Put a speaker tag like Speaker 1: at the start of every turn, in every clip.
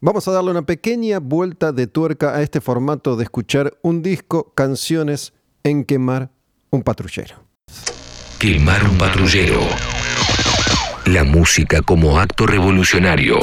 Speaker 1: Vamos a darle una pequeña vuelta de tuerca a este formato de escuchar un disco, canciones en quemar un patrullero.
Speaker 2: Quemar un patrullero. La música como acto revolucionario.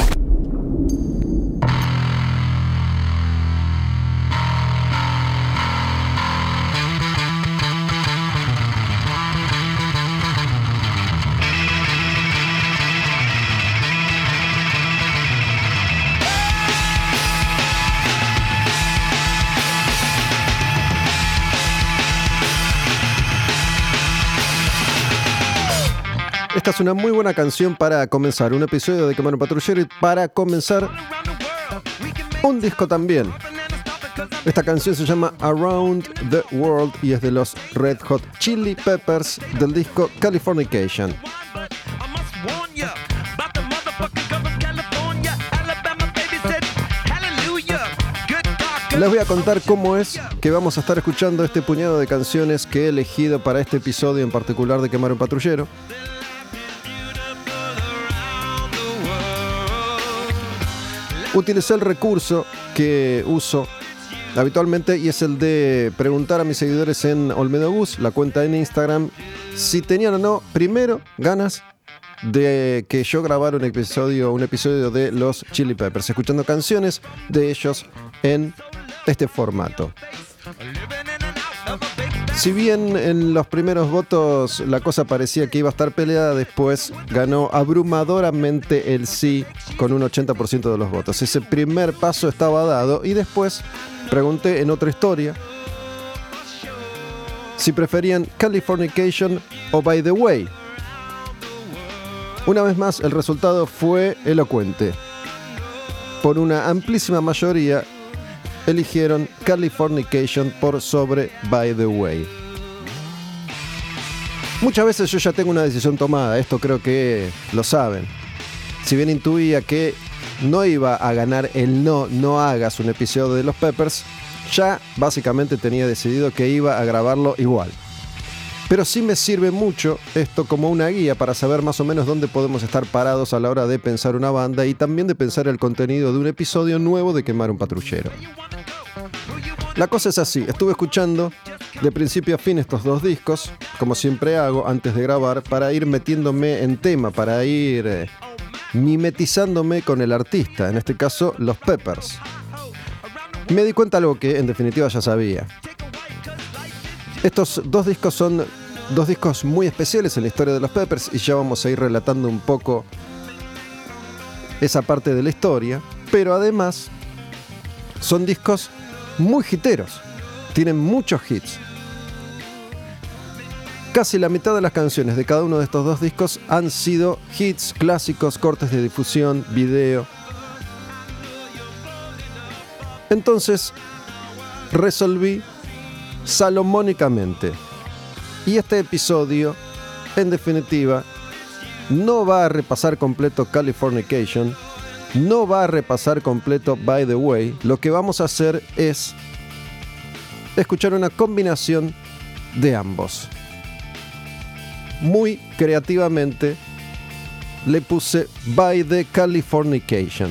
Speaker 1: Esta es una muy buena canción para comenzar un episodio de Quemar un Patrullero y para comenzar un disco también. Esta canción se llama Around the World y es de los Red Hot Chili Peppers del disco Californication. Les voy a contar cómo es que vamos a estar escuchando este puñado de canciones que he elegido para este episodio en particular de Quemar un Patrullero. Utilicé el recurso que uso habitualmente y es el de preguntar a mis seguidores en Olmedo Gus, la cuenta en Instagram, si tenían o no, primero, ganas de que yo grabara un episodio, un episodio de los Chili Peppers, escuchando canciones de ellos en este formato. Si bien en los primeros votos la cosa parecía que iba a estar peleada, después ganó abrumadoramente el sí con un 80% de los votos. Ese primer paso estaba dado y después pregunté en otra historia si preferían Californication o By the Way. Una vez más, el resultado fue elocuente. Por una amplísima mayoría, eligieron Californication por sobre By the Way. Muchas veces yo ya tengo una decisión tomada, esto creo que lo saben. Si bien intuía que no iba a ganar el no, no hagas un episodio de los Peppers, ya básicamente tenía decidido que iba a grabarlo igual. Pero sí me sirve mucho esto como una guía para saber más o menos dónde podemos estar parados a la hora de pensar una banda y también de pensar el contenido de un episodio nuevo de Quemar un Patrullero. La cosa es así, estuve escuchando de principio a fin estos dos discos, como siempre hago antes de grabar, para ir metiéndome en tema, para ir eh, mimetizándome con el artista, en este caso los Peppers. Me di cuenta algo que en definitiva ya sabía. Estos dos discos son dos discos muy especiales en la historia de los Peppers y ya vamos a ir relatando un poco esa parte de la historia, pero además son discos muy hiteros. Tienen muchos hits. Casi la mitad de las canciones de cada uno de estos dos discos han sido hits clásicos, cortes de difusión, video. Entonces, resolví salomónicamente. Y este episodio, en definitiva, no va a repasar completo Californication, no va a repasar completo By the Way. Lo que vamos a hacer es escuchar una combinación de ambos. Muy creativamente le puse By the Californication.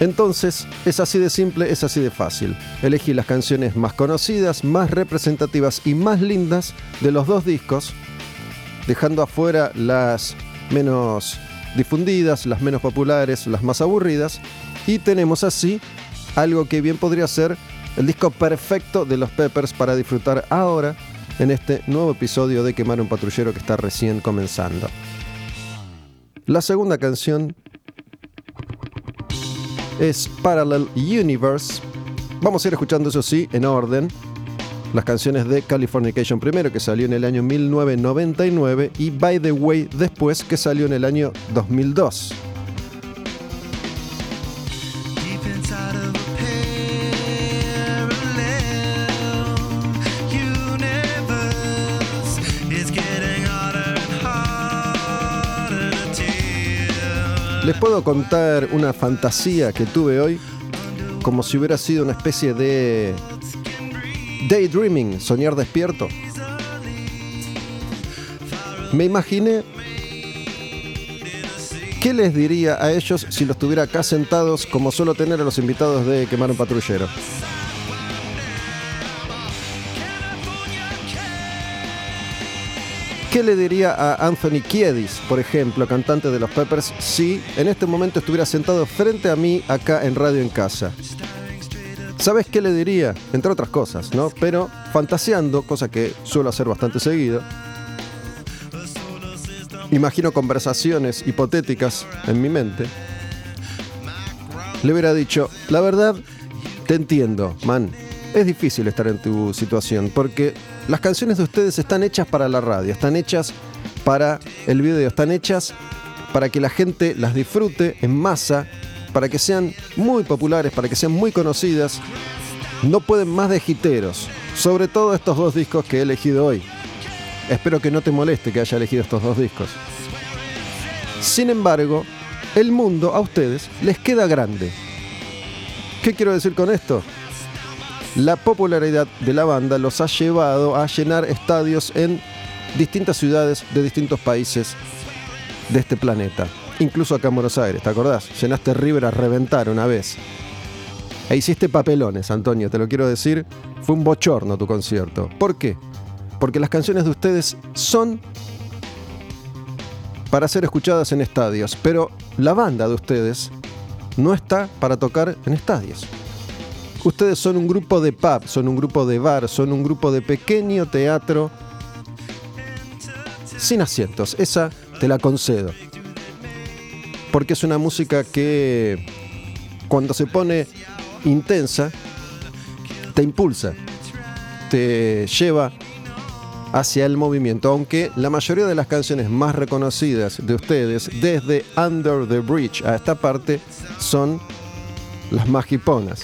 Speaker 1: Entonces, es así de simple, es así de fácil. Elegí las canciones más conocidas, más representativas y más lindas de los dos discos, dejando afuera las menos difundidas, las menos populares, las más aburridas, y tenemos así algo que bien podría ser el disco perfecto de los Peppers para disfrutar ahora en este nuevo episodio de Quemar un Patrullero que está recién comenzando. La segunda canción es Parallel Universe. Vamos a ir escuchando eso sí en orden las canciones de Californication primero, que salió en el año 1999, y By the Way después, que salió en el año 2002. Les puedo contar una fantasía que tuve hoy, como si hubiera sido una especie de Daydreaming, soñar despierto. Me imaginé ¿Qué les diría a ellos si los tuviera acá sentados como suelo tener a los invitados de Quemar un Patrullero? ¿Qué le diría a Anthony Kiedis, por ejemplo, cantante de los Peppers, si en este momento estuviera sentado frente a mí acá en Radio en Casa? ¿Sabes qué le diría? Entre otras cosas, ¿no? Pero fantaseando, cosa que suelo hacer bastante seguido, imagino conversaciones hipotéticas en mi mente, le hubiera dicho, la verdad, te entiendo, man, es difícil estar en tu situación porque las canciones de ustedes están hechas para la radio, están hechas para el video, están hechas para que la gente las disfrute en masa, para que sean muy populares, para que sean muy conocidas. No pueden más de jiteros, sobre todo estos dos discos que he elegido hoy. Espero que no te moleste que haya elegido estos dos discos. Sin embargo, el mundo a ustedes les queda grande. ¿Qué quiero decir con esto? la popularidad de la banda los ha llevado a llenar estadios en distintas ciudades de distintos países de este planeta. Incluso acá en Buenos Aires, ¿te acordás? Llenaste River a reventar una vez. E hiciste papelones, Antonio, te lo quiero decir. Fue un bochorno tu concierto. ¿Por qué? Porque las canciones de ustedes son para ser escuchadas en estadios, pero la banda de ustedes no está para tocar en estadios. Ustedes son un grupo de pub, son un grupo de bar, son un grupo de pequeño teatro sin asientos. Esa te la concedo. Porque es una música que cuando se pone intensa, te impulsa, te lleva hacia el movimiento, aunque la mayoría de las canciones más reconocidas de ustedes, desde Under the Bridge a esta parte, son las más hiponas.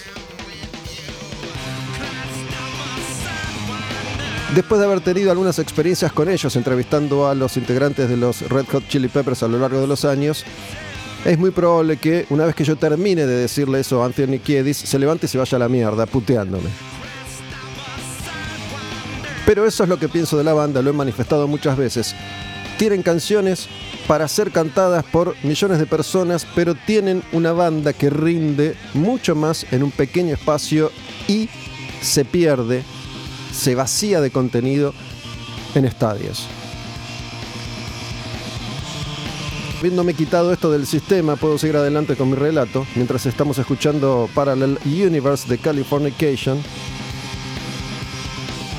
Speaker 1: Después de haber tenido algunas experiencias con ellos, entrevistando a los integrantes de los Red Hot Chili Peppers a lo largo de los años, es muy probable que una vez que yo termine de decirle eso a Anthony Kiedis, se levante y se vaya a la mierda, puteándome. Pero eso es lo que pienso de la banda, lo he manifestado muchas veces. Tienen canciones para ser cantadas por millones de personas, pero tienen una banda que rinde mucho más en un pequeño espacio y se pierde se vacía de contenido en estadios. Habiéndome quitado esto del sistema, puedo seguir adelante con mi relato mientras estamos escuchando Parallel Universe de Californication.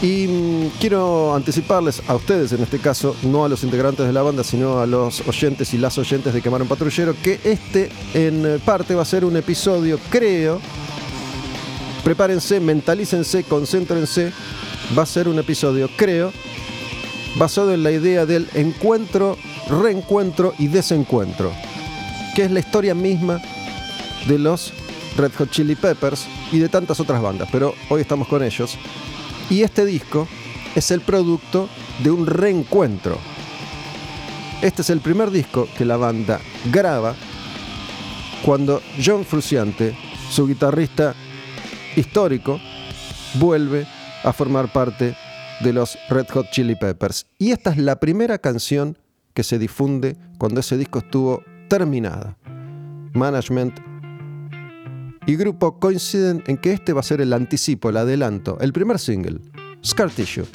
Speaker 1: Y mm, quiero anticiparles a ustedes, en este caso, no a los integrantes de la banda, sino a los oyentes y las oyentes de Quemar un Patrullero, que este en parte va a ser un episodio, creo. Prepárense, mentalícense, concéntrense va a ser un episodio, creo, basado en la idea del encuentro, reencuentro y desencuentro, que es la historia misma de los Red Hot Chili Peppers y de tantas otras bandas, pero hoy estamos con ellos. Y este disco es el producto de un reencuentro. Este es el primer disco que la banda graba cuando John Frusciante, su guitarrista histórico, vuelve a formar parte de los Red Hot Chili Peppers. Y esta es la primera canción que se difunde cuando ese disco estuvo terminada. Management y grupo coinciden en que este va a ser el anticipo, el adelanto, el primer single, Scar Tissue.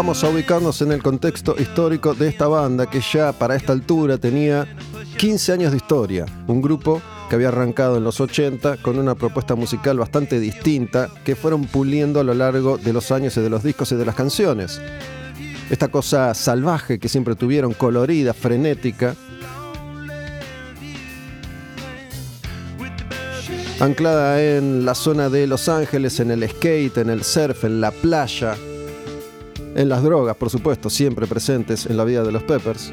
Speaker 1: Vamos a ubicarnos en el contexto histórico de esta banda que ya para esta altura tenía 15 años de historia. Un grupo que había arrancado en los 80 con una propuesta musical bastante distinta que fueron puliendo a lo largo de los años y de los discos y de las canciones. Esta cosa salvaje que siempre tuvieron, colorida, frenética, anclada en la zona de Los Ángeles, en el skate, en el surf, en la playa, en las drogas, por supuesto, siempre presentes en la vida de los Peppers,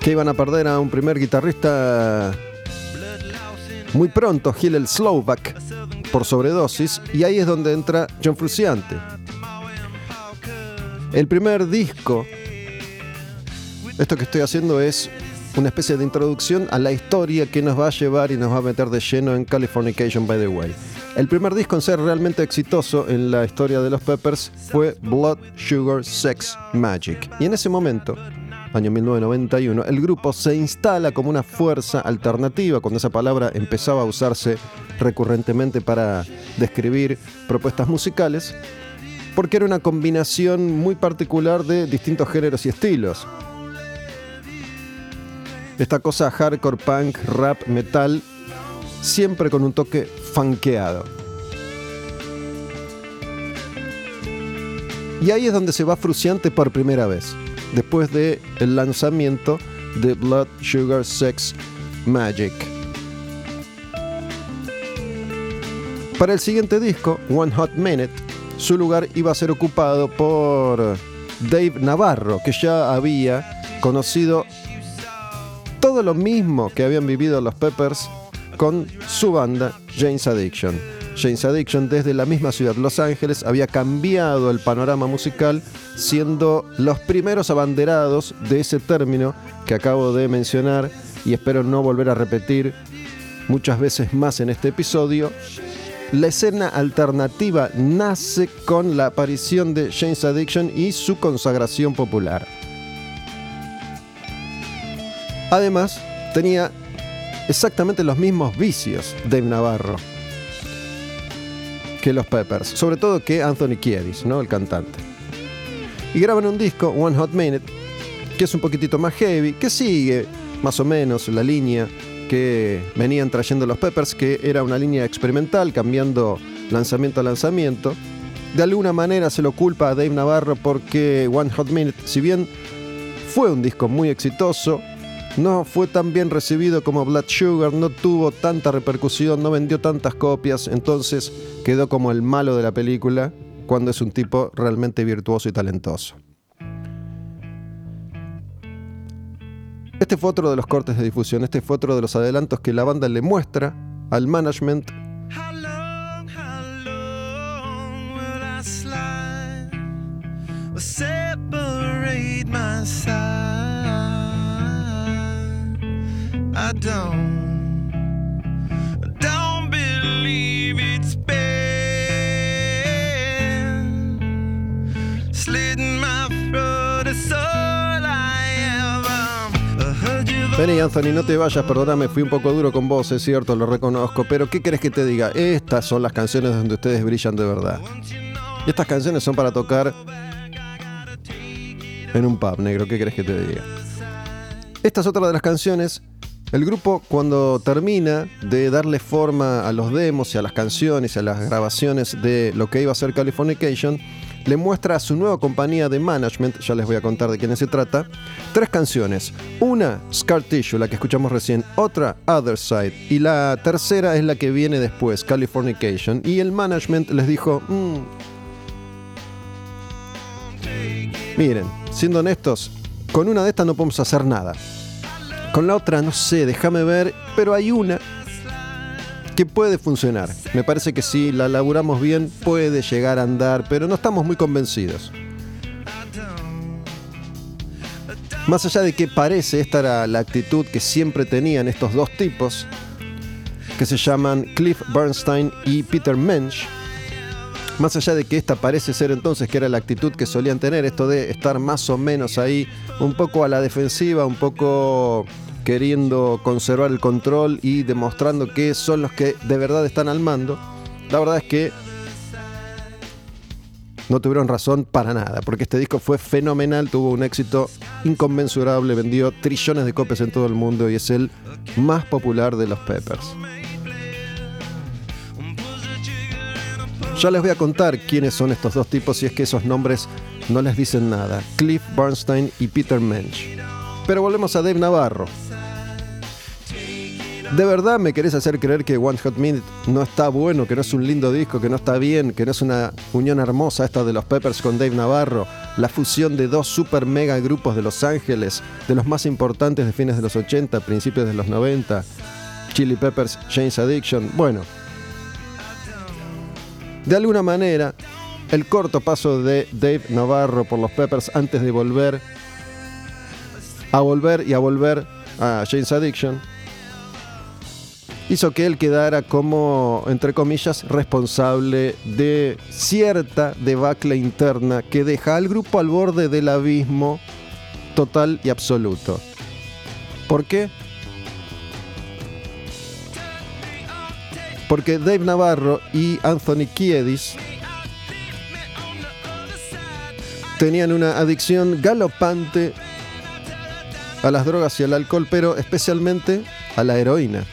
Speaker 1: que iban a perder a un primer guitarrista muy pronto, Hillel Slovak, por sobredosis, y ahí es donde entra John Frusciante. El primer disco, esto que estoy haciendo es una especie de introducción a la historia que nos va a llevar y nos va a meter de lleno en Californication by the Way. El primer disco en ser realmente exitoso en la historia de los Peppers fue Blood, Sugar, Sex, Magic. Y en ese momento, año 1991, el grupo se instala como una fuerza alternativa, cuando esa palabra empezaba a usarse recurrentemente para describir propuestas musicales, porque era una combinación muy particular de distintos géneros y estilos. Esta cosa hardcore, punk, rap, metal, siempre con un toque Y ahí es donde se va Fruciante por primera vez, después del el lanzamiento de Blood, Sugar, Sex, Magic. Para el siguiente disco, One Hot Minute, su lugar iba a ser ocupado por Dave Navarro, que ya había conocido todo lo mismo que habían vivido los Peppers con su banda James Addiction. James Addiction desde la misma ciudad, Los Ángeles, había cambiado el panorama musical siendo los primeros abanderados de ese término que acabo de mencionar y espero no volver a repetir muchas veces más en este episodio. La escena alternativa nace con la aparición de James Addiction y su consagración popular. Además, tenía exactamente los mismos vicios Dave Navarro que los Peppers, sobre todo que Anthony Kiedis, ¿no? el cantante. Y graban un disco, One Hot Minute, que es un poquitito más heavy, que sigue más o menos la línea que venían trayendo los Peppers, que era una línea experimental, cambiando lanzamiento a lanzamiento. De alguna manera se lo culpa a Dave Navarro porque One Hot Minute, si bien fue un disco muy exitoso, no fue tan bien recibido como Blood Sugar, no tuvo tanta repercusión, no vendió tantas copias, entonces quedó como el malo de la película cuando es un tipo realmente virtuoso y talentoso. Este fue otro de los cortes de difusión, este fue otro de los adelantos que la banda le muestra al management Benny Anthony, no te vayas, perdóname, fui un poco duro con vos, es cierto, lo reconozco, pero ¿qué querés que te diga? Estas son las canciones donde ustedes brillan de verdad. estas canciones son para tocar en un pub negro, ¿qué querés que te diga? Esta es otra de las canciones el grupo cuando termina de darle forma a los demos y a las canciones y a las grabaciones de lo que iba a ser Californication, le muestra a su nueva compañía de management, ya les voy a contar de quiénes se trata, tres canciones. Una, Scar Tissue, la que escuchamos recién, otra, Other Side, y la tercera es la que viene después, Californication. Y el management les dijo, mm, miren, siendo honestos, con una de estas no podemos hacer nada. Con la otra, no sé, déjame ver, pero hay una que puede funcionar. Me parece que si la laburamos bien puede llegar a andar, pero no estamos muy convencidos. Más allá de que parece, esta era la actitud que siempre tenían estos dos tipos, que se llaman Cliff Bernstein y Peter Mensch, más allá de que esta parece ser entonces que era la actitud que solían tener, esto de estar más o menos ahí, un poco a la defensiva, un poco queriendo conservar el control y demostrando que son los que de verdad están al mando, la verdad es que no tuvieron razón para nada, porque este disco fue fenomenal, tuvo un éxito inconmensurable, vendió trillones de copias en todo el mundo y es el más popular de los Peppers. Ya les voy a contar quiénes son estos dos tipos si es que esos nombres no les dicen nada. Cliff Bernstein y Peter Mensch. Pero volvemos a Dave Navarro. ¿De verdad me querés hacer creer que One Hot Minute no está bueno, que no es un lindo disco, que no está bien, que no es una unión hermosa esta de los Peppers con Dave Navarro? La fusión de dos super mega grupos de Los Ángeles, de los más importantes de fines de los 80, principios de los 90, Chili Peppers, James Addiction. Bueno, de alguna manera, el corto paso de Dave Navarro por los Peppers antes de volver a volver y a volver a James Addiction hizo que él quedara como, entre comillas, responsable de cierta debacle interna que deja al grupo al borde del abismo total y absoluto. ¿Por qué? Porque Dave Navarro y Anthony Kiedis tenían una adicción galopante a las drogas y al alcohol, pero especialmente a la heroína.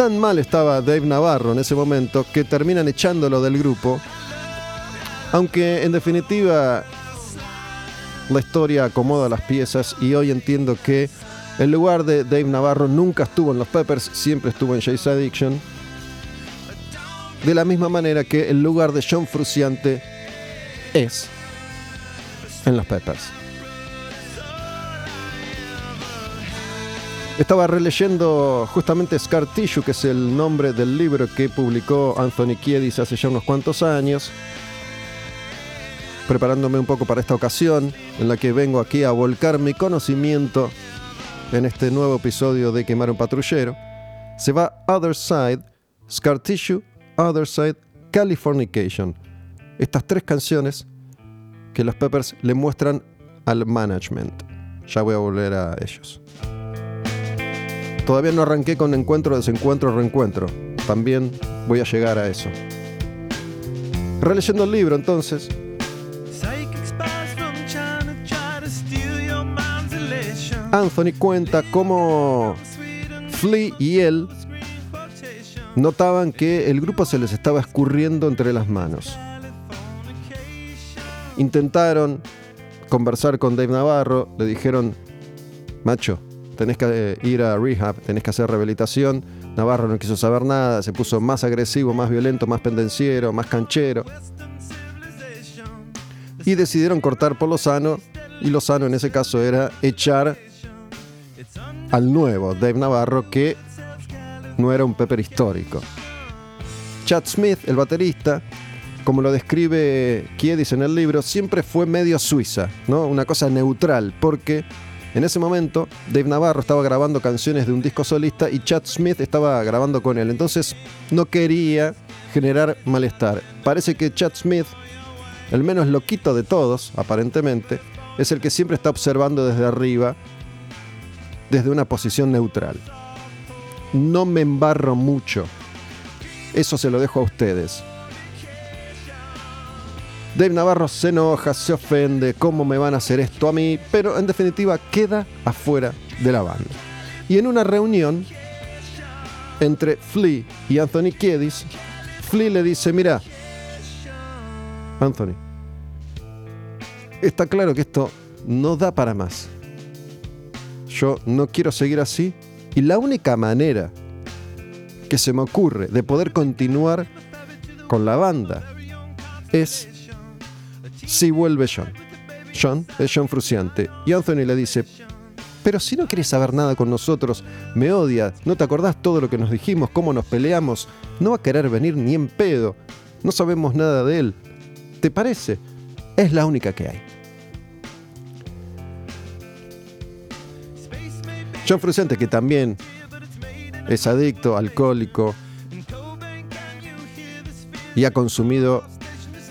Speaker 1: Tan mal estaba Dave Navarro en ese momento que terminan echándolo del grupo, aunque en definitiva la historia acomoda las piezas y hoy entiendo que el lugar de Dave Navarro nunca estuvo en los Peppers, siempre estuvo en Chase Addiction. De la misma manera que el lugar de John Fruciante es en los Peppers. Estaba releyendo justamente Scar Tissue, que es el nombre del libro que publicó Anthony Kiedis hace ya unos cuantos años, preparándome un poco para esta ocasión en la que vengo aquí a volcar mi conocimiento en este nuevo episodio de Quemar un Patrullero. Se va Other Side, Scar Tissue, Other Side, Californication. Estas tres canciones que los Peppers le muestran al management. Ya voy a volver a ellos. Todavía no arranqué con encuentro, desencuentro, reencuentro. También voy a llegar a eso. Releyendo el libro entonces. Anthony cuenta cómo Flea y él notaban que el grupo se les estaba escurriendo entre las manos. Intentaron conversar con Dave Navarro, le dijeron, macho, tenés que eh, ir a rehab, tenés que hacer rehabilitación. Navarro no quiso saber nada, se puso más agresivo, más violento, más pendenciero, más canchero. Y decidieron cortar por Lozano, y Lozano en ese caso era echar al nuevo Dave Navarro, que no era un Pepper histórico. Chad Smith, el baterista, como lo describe Kiedis en el libro, siempre fue medio suiza, ¿no? Una cosa neutral, porque en ese momento, Dave Navarro estaba grabando canciones de un disco solista y Chad Smith estaba grabando con él. Entonces no quería generar malestar. Parece que Chad Smith, el menos loquito de todos, aparentemente, es el que siempre está observando desde arriba, desde una posición neutral. No me embarro mucho. Eso se lo dejo a ustedes. Dave Navarro se enoja, se ofende, ¿cómo me van a hacer esto a mí? Pero en definitiva queda afuera de la banda. Y en una reunión entre Flea y Anthony Kiedis, Flea le dice, mira, Anthony, está claro que esto no da para más. Yo no quiero seguir así y la única manera que se me ocurre de poder continuar con la banda es si vuelve John. John es John Fruciante. Y Anthony le dice, pero si no quieres saber nada con nosotros, me odia, no te acordás todo lo que nos dijimos, cómo nos peleamos, no va a querer venir ni en pedo, no sabemos nada de él. ¿Te parece? Es la única que hay. John Fruciante, que también es adicto, alcohólico y ha consumido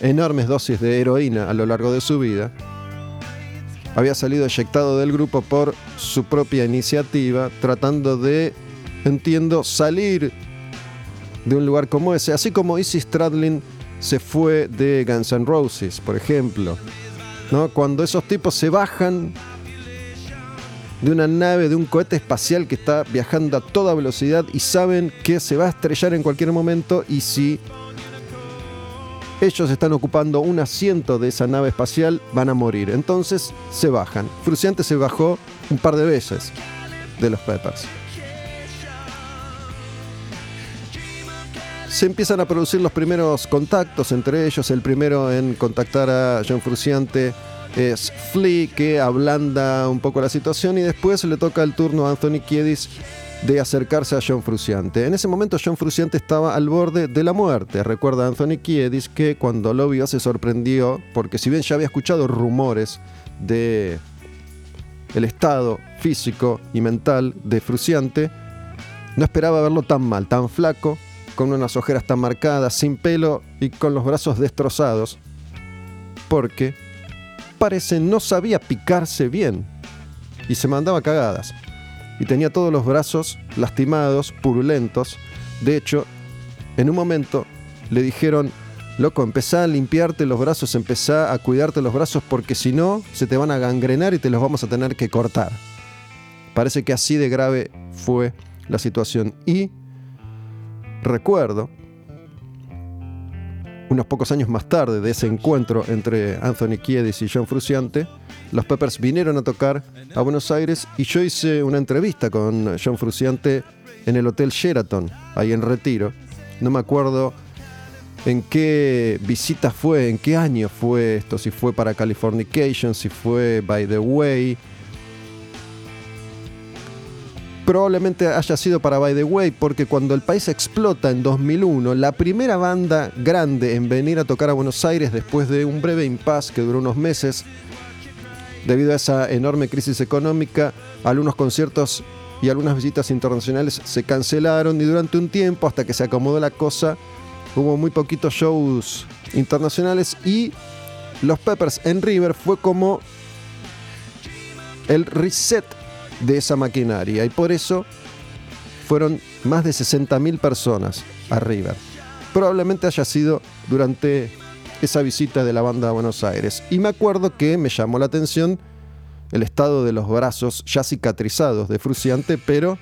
Speaker 1: enormes dosis de heroína a lo largo de su vida, había salido eyectado del grupo por su propia iniciativa, tratando de, entiendo, salir de un lugar como ese, así como Izzy Stradlin se fue de Guns N' Roses, por ejemplo. ¿no? Cuando esos tipos se bajan de una nave, de un cohete espacial que está viajando a toda velocidad y saben que se va a estrellar en cualquier momento y si ellos están ocupando un asiento de esa nave espacial, van a morir. Entonces se bajan. Fruciante se bajó un par de veces de los Peppers. Se empiezan a producir los primeros contactos entre ellos. El primero en contactar a John Fruciante es Flea, que ablanda un poco la situación y después le toca el turno a Anthony Kiedis de acercarse a John Fruciante. En ese momento John Fruciante estaba al borde de la muerte. Recuerda Anthony Kiedis que cuando lo vio se sorprendió porque si bien ya había escuchado rumores de el estado físico y mental de Fruciante, no esperaba verlo tan mal, tan flaco, con unas ojeras tan marcadas, sin pelo y con los brazos destrozados, porque parece no sabía picarse bien y se mandaba cagadas y tenía todos los brazos lastimados, purulentos. De hecho, en un momento le dijeron, loco, empezá a limpiarte los brazos, empezá a cuidarte los brazos porque si no, se te van a gangrenar y te los vamos a tener que cortar. Parece que así de grave fue la situación. Y recuerdo, unos pocos años más tarde de ese encuentro entre Anthony Kiedis y John Fruciante, los Peppers vinieron a tocar a Buenos Aires y yo hice una entrevista con John Fruciante en el Hotel Sheraton, ahí en Retiro. No me acuerdo en qué visita fue, en qué año fue esto, si fue para Californication, si fue By the Way. Probablemente haya sido para By the Way, porque cuando el país explota en 2001, la primera banda grande en venir a tocar a Buenos Aires después de un breve impasse que duró unos meses, Debido a esa enorme crisis económica, algunos conciertos y algunas visitas internacionales se cancelaron y durante un tiempo, hasta que se acomodó la cosa, hubo muy poquitos shows internacionales y los Peppers en River fue como el reset de esa maquinaria y por eso fueron más de 60.000 personas a River. Probablemente haya sido durante esa visita de la banda a Buenos Aires. Y me acuerdo que me llamó la atención el estado de los brazos ya cicatrizados de Fruciante, pero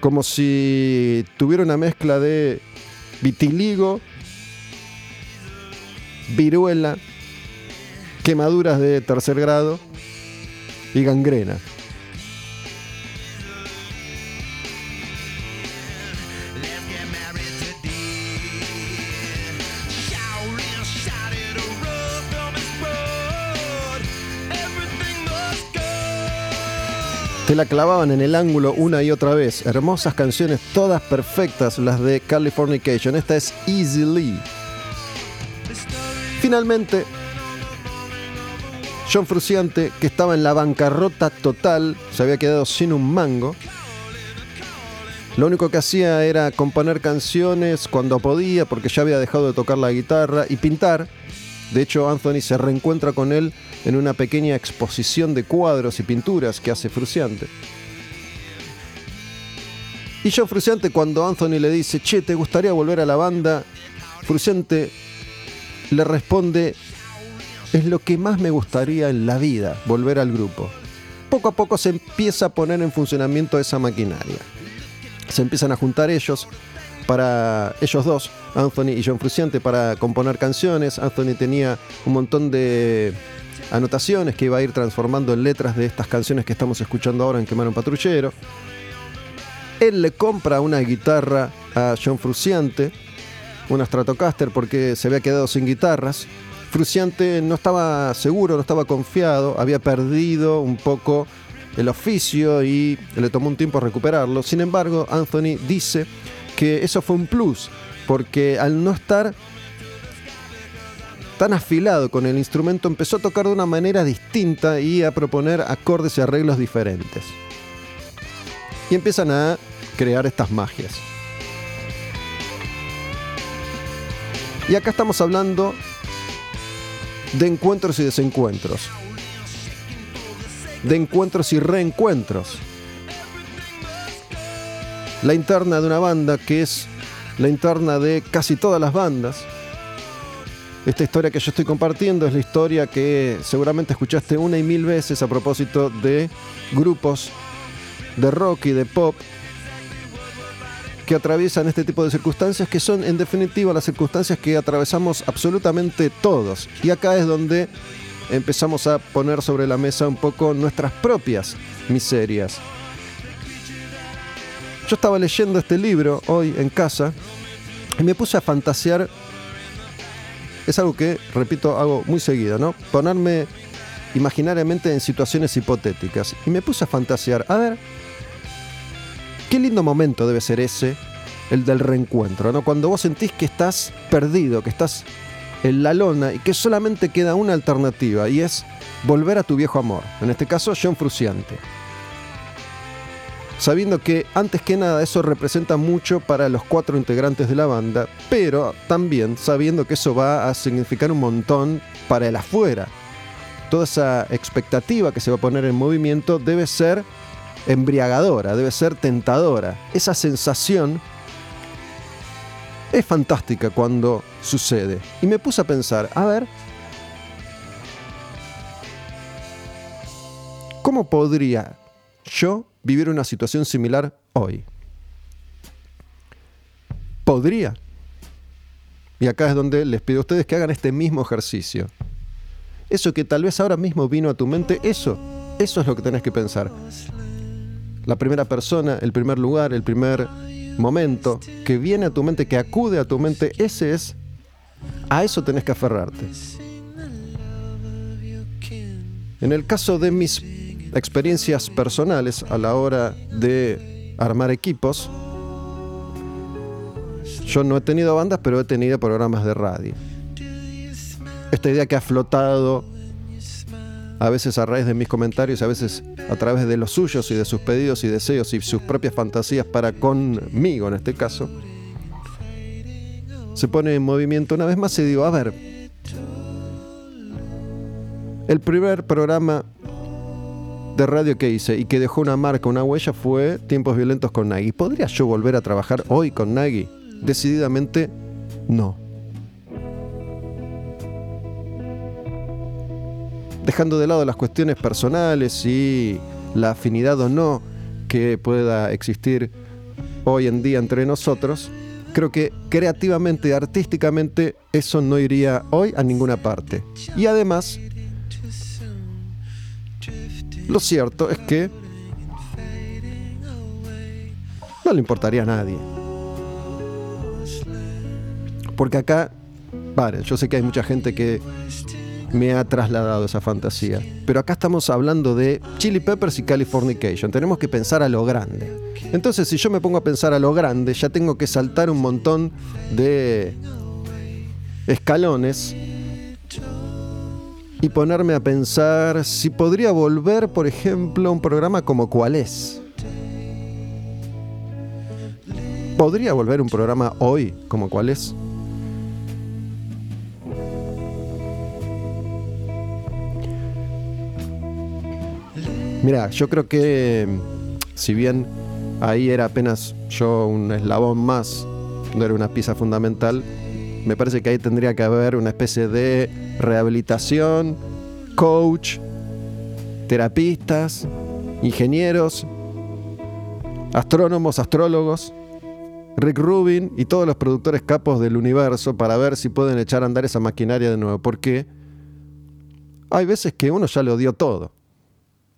Speaker 1: como si tuviera una mezcla de vitiligo, viruela, quemaduras de tercer grado y gangrena. Se la clavaban en el ángulo una y otra vez. Hermosas canciones, todas perfectas, las de Californication. Esta es Easily. Finalmente, John Fruciante, que estaba en la bancarrota total, se había quedado sin un mango. Lo único que hacía era componer canciones cuando podía, porque ya había dejado de tocar la guitarra y pintar. De hecho, Anthony se reencuentra con él en una pequeña exposición de cuadros y pinturas que hace Fruciante. Y John Fruciante cuando Anthony le dice, che, ¿te gustaría volver a la banda? Fruciante le responde, es lo que más me gustaría en la vida, volver al grupo. Poco a poco se empieza a poner en funcionamiento esa maquinaria. Se empiezan a juntar ellos, para ellos dos, Anthony y John Fruciante, para componer canciones. Anthony tenía un montón de anotaciones que iba a ir transformando en letras de estas canciones que estamos escuchando ahora en Quemar un Patrullero. Él le compra una guitarra a John Fruciante, una Stratocaster, porque se había quedado sin guitarras. Fruciante no estaba seguro, no estaba confiado, había perdido un poco el oficio y le tomó un tiempo recuperarlo. Sin embargo, Anthony dice que eso fue un plus, porque al no estar tan afilado con el instrumento, empezó a tocar de una manera distinta y a proponer acordes y arreglos diferentes. Y empiezan a crear estas magias. Y acá estamos hablando de encuentros y desencuentros. De encuentros y reencuentros. La interna de una banda que es la interna de casi todas las bandas esta historia que yo estoy compartiendo es la historia que seguramente escuchaste una y mil veces a propósito de grupos de rock y de pop que atraviesan este tipo de circunstancias que son en definitiva las circunstancias que atravesamos absolutamente todos. Y acá es donde empezamos a poner sobre la mesa un poco nuestras propias miserias. Yo estaba leyendo este libro hoy en casa y me puse a fantasear es algo que, repito, hago muy seguido, ¿no? Ponerme imaginariamente en situaciones hipotéticas y me puse a fantasear, a ver, qué lindo momento debe ser ese, el del reencuentro, ¿no? Cuando vos sentís que estás perdido, que estás en la lona y que solamente queda una alternativa y es volver a tu viejo amor, en este caso John Fruciante. Sabiendo que antes que nada eso representa mucho para los cuatro integrantes de la banda, pero también sabiendo que eso va a significar un montón para el afuera. Toda esa expectativa que se va a poner en movimiento debe ser embriagadora, debe ser tentadora. Esa sensación es fantástica cuando sucede. Y me puse a pensar, a ver, ¿cómo podría yo vivir una situación similar hoy? ¿Podría? Y acá es donde les pido a ustedes que hagan este mismo ejercicio. Eso que tal vez ahora mismo vino a tu mente, eso, eso es lo que tenés que pensar. La primera persona, el primer lugar, el primer momento que viene a tu mente, que acude a tu mente, ese es, a eso tenés que aferrarte. En el caso de mis experiencias personales a la hora de armar equipos, yo no he tenido bandas, pero he tenido programas de radio. Esta idea que ha flotado a veces a raíz de mis comentarios, a veces a través de los suyos y de sus pedidos y deseos y sus propias fantasías para conmigo en este caso, se pone en movimiento una vez más y digo, a ver, el primer programa de radio que hice y que dejó una marca, una huella fue Tiempos Violentos con Nagui. ¿Podría yo volver a trabajar hoy con Nagui? Decididamente no. Dejando de lado las cuestiones personales y la afinidad o no que pueda existir hoy en día entre nosotros, creo que creativamente, artísticamente, eso no iría hoy a ninguna parte. Y además, lo cierto es que no le importaría a nadie. Porque acá, vale, yo sé que hay mucha gente que me ha trasladado esa fantasía. Pero acá estamos hablando de Chili Peppers y Californication. Tenemos que pensar a lo grande. Entonces, si yo me pongo a pensar a lo grande, ya tengo que saltar un montón de escalones y ponerme a pensar si podría volver, por ejemplo, a un programa como cuál es. ¿Podría volver un programa hoy como cuál es? Mira, yo creo que si bien ahí era apenas yo un eslabón más, no era una pieza fundamental, me parece que ahí tendría que haber una especie de rehabilitación, coach, terapistas, ingenieros, astrónomos, astrólogos, Rick Rubin y todos los productores capos del universo para ver si pueden echar a andar esa maquinaria de nuevo, porque hay veces que uno ya lo dio todo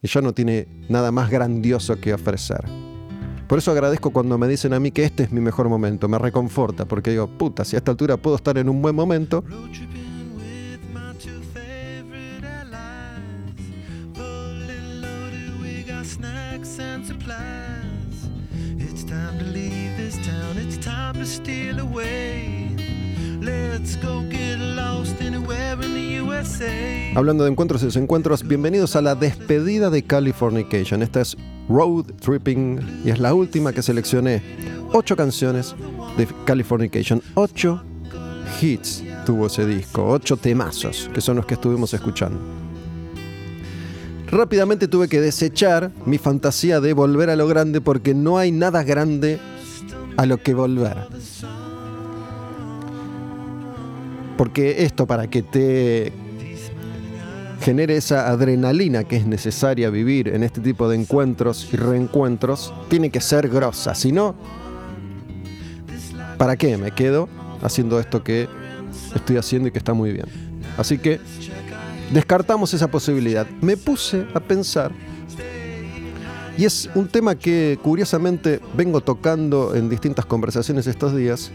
Speaker 1: y ya no tiene nada más grandioso que ofrecer. Por eso agradezco cuando me dicen a mí que este es mi mejor momento, me reconforta, porque digo, puta, si a esta altura puedo estar en un buen momento, Hablando de encuentros y desencuentros, bienvenidos a la despedida de Californication. Esta es Road Tripping y es la última que seleccioné. Ocho canciones de Californication, ocho hits tuvo ese disco, ocho temazos, que son los que estuvimos escuchando. Rápidamente tuve que desechar mi fantasía de volver a lo grande porque no hay nada grande a lo que volver. Porque esto para que te genere esa adrenalina que es necesaria vivir en este tipo de encuentros y reencuentros, tiene que ser grosa. Si no, ¿para qué me quedo haciendo esto que estoy haciendo y que está muy bien? Así que descartamos esa posibilidad. Me puse a pensar, y es un tema que curiosamente vengo tocando en distintas conversaciones estos días,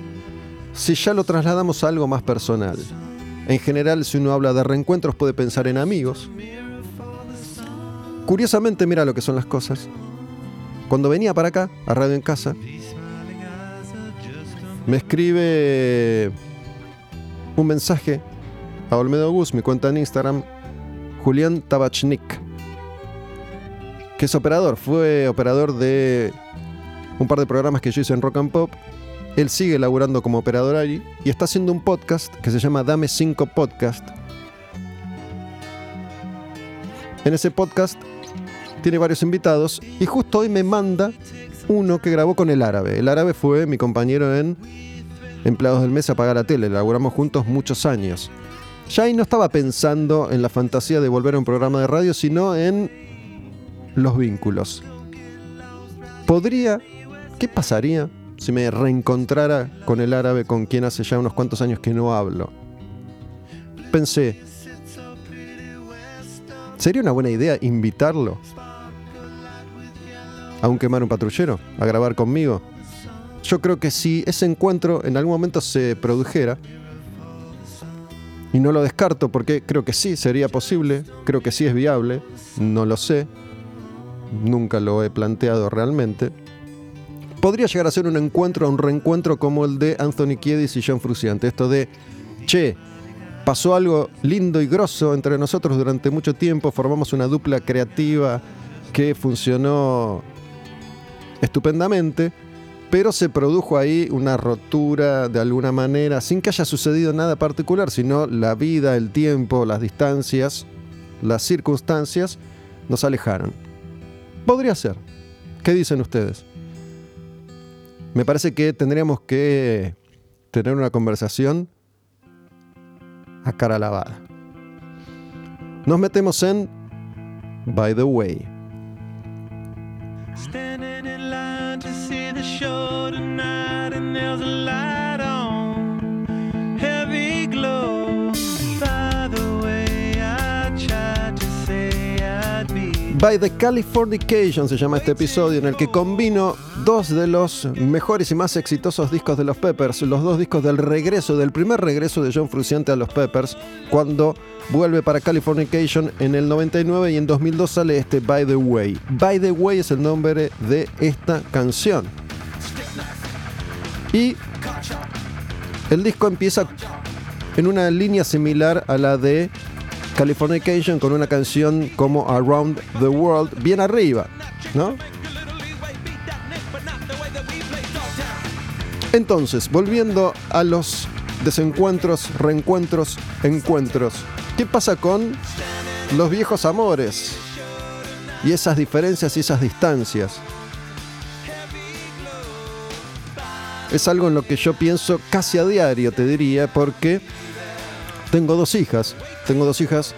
Speaker 1: si ya lo trasladamos a algo más personal. En general, si uno habla de reencuentros, puede pensar en amigos, Curiosamente, mira lo que son las cosas. Cuando venía para acá, a Radio en Casa, me escribe un mensaje a Olmedo Gus, mi cuenta en Instagram, Julián Tabachnik, que es operador, fue operador de un par de programas que yo hice en Rock and Pop. Él sigue laburando como operador allí y está haciendo un podcast que se llama Dame 5 Podcast. En ese podcast tiene varios invitados y justo hoy me manda uno que grabó con el árabe. El árabe fue mi compañero en Empleados del Mes a pagar la tele, laburamos juntos muchos años. Ya ahí no estaba pensando en la fantasía de volver a un programa de radio, sino en los vínculos. ¿Podría, qué pasaría si me reencontrara con el árabe con quien hace ya unos cuantos años que no hablo? Pensé, ¿sería una buena idea invitarlo a un quemar un patrullero, a grabar conmigo? Yo creo que si ese encuentro en algún momento se produjera, y no lo descarto porque creo que sí sería posible, creo que sí es viable, no lo sé, nunca lo he planteado realmente. Podría llegar a ser un encuentro, un reencuentro como el de Anthony Kiedis y John Fruciante. Esto de, che, pasó algo lindo y grosso entre nosotros durante mucho tiempo, formamos una dupla creativa que funcionó estupendamente pero se produjo ahí una rotura de alguna manera, sin que haya sucedido nada particular, sino la vida, el tiempo, las distancias, las circunstancias nos alejaron. Podría ser. ¿Qué dicen ustedes? Me parece que tendríamos que tener una conversación a cara lavada. Nos metemos en By the Way. By the Californication se llama este episodio en el que combino dos de los mejores y más exitosos discos de los Peppers, los dos discos del regreso, del primer regreso de John Frusciante a los Peppers, cuando vuelve para Californication en el 99 y en 2002 sale este By the Way. By the Way es el nombre de esta canción. Y el disco empieza en una línea similar a la de Californication con una canción como Around the World bien arriba, ¿no? Entonces, volviendo a los desencuentros, reencuentros, encuentros, ¿qué pasa con los viejos amores y esas diferencias y esas distancias? Es algo en lo que yo pienso casi a diario, te diría, porque tengo dos hijas. Tengo dos hijas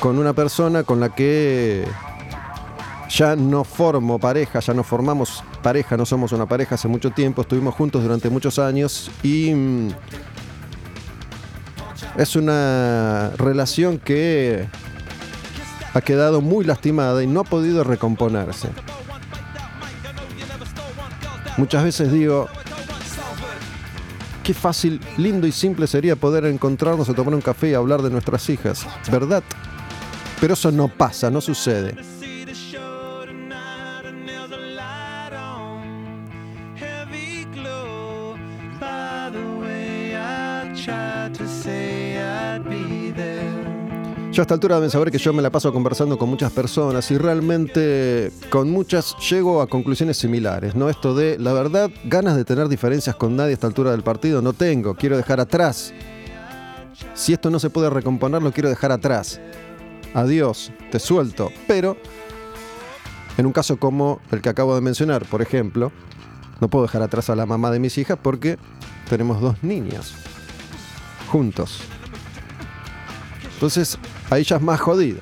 Speaker 1: con una persona con la que ya no formo pareja, ya no formamos pareja, no somos una pareja hace mucho tiempo, estuvimos juntos durante muchos años y mm, es una relación que ha quedado muy lastimada y no ha podido recomponerse. Muchas veces digo, Qué fácil, lindo y simple sería poder encontrarnos a tomar un café y hablar de nuestras hijas, ¿verdad? Pero eso no pasa, no sucede. Yo a esta altura deben saber que yo me la paso conversando con muchas personas y realmente con muchas llego a conclusiones similares, ¿no? Esto de, la verdad, ganas de tener diferencias con nadie a esta altura del partido no tengo, quiero dejar atrás. Si esto no se puede recomponer, lo quiero dejar atrás. Adiós, te suelto. Pero, en un caso como el que acabo de mencionar, por ejemplo, no puedo dejar atrás a la mamá de mis hijas porque tenemos dos niñas juntos. Entonces, ahí ya es más jodido.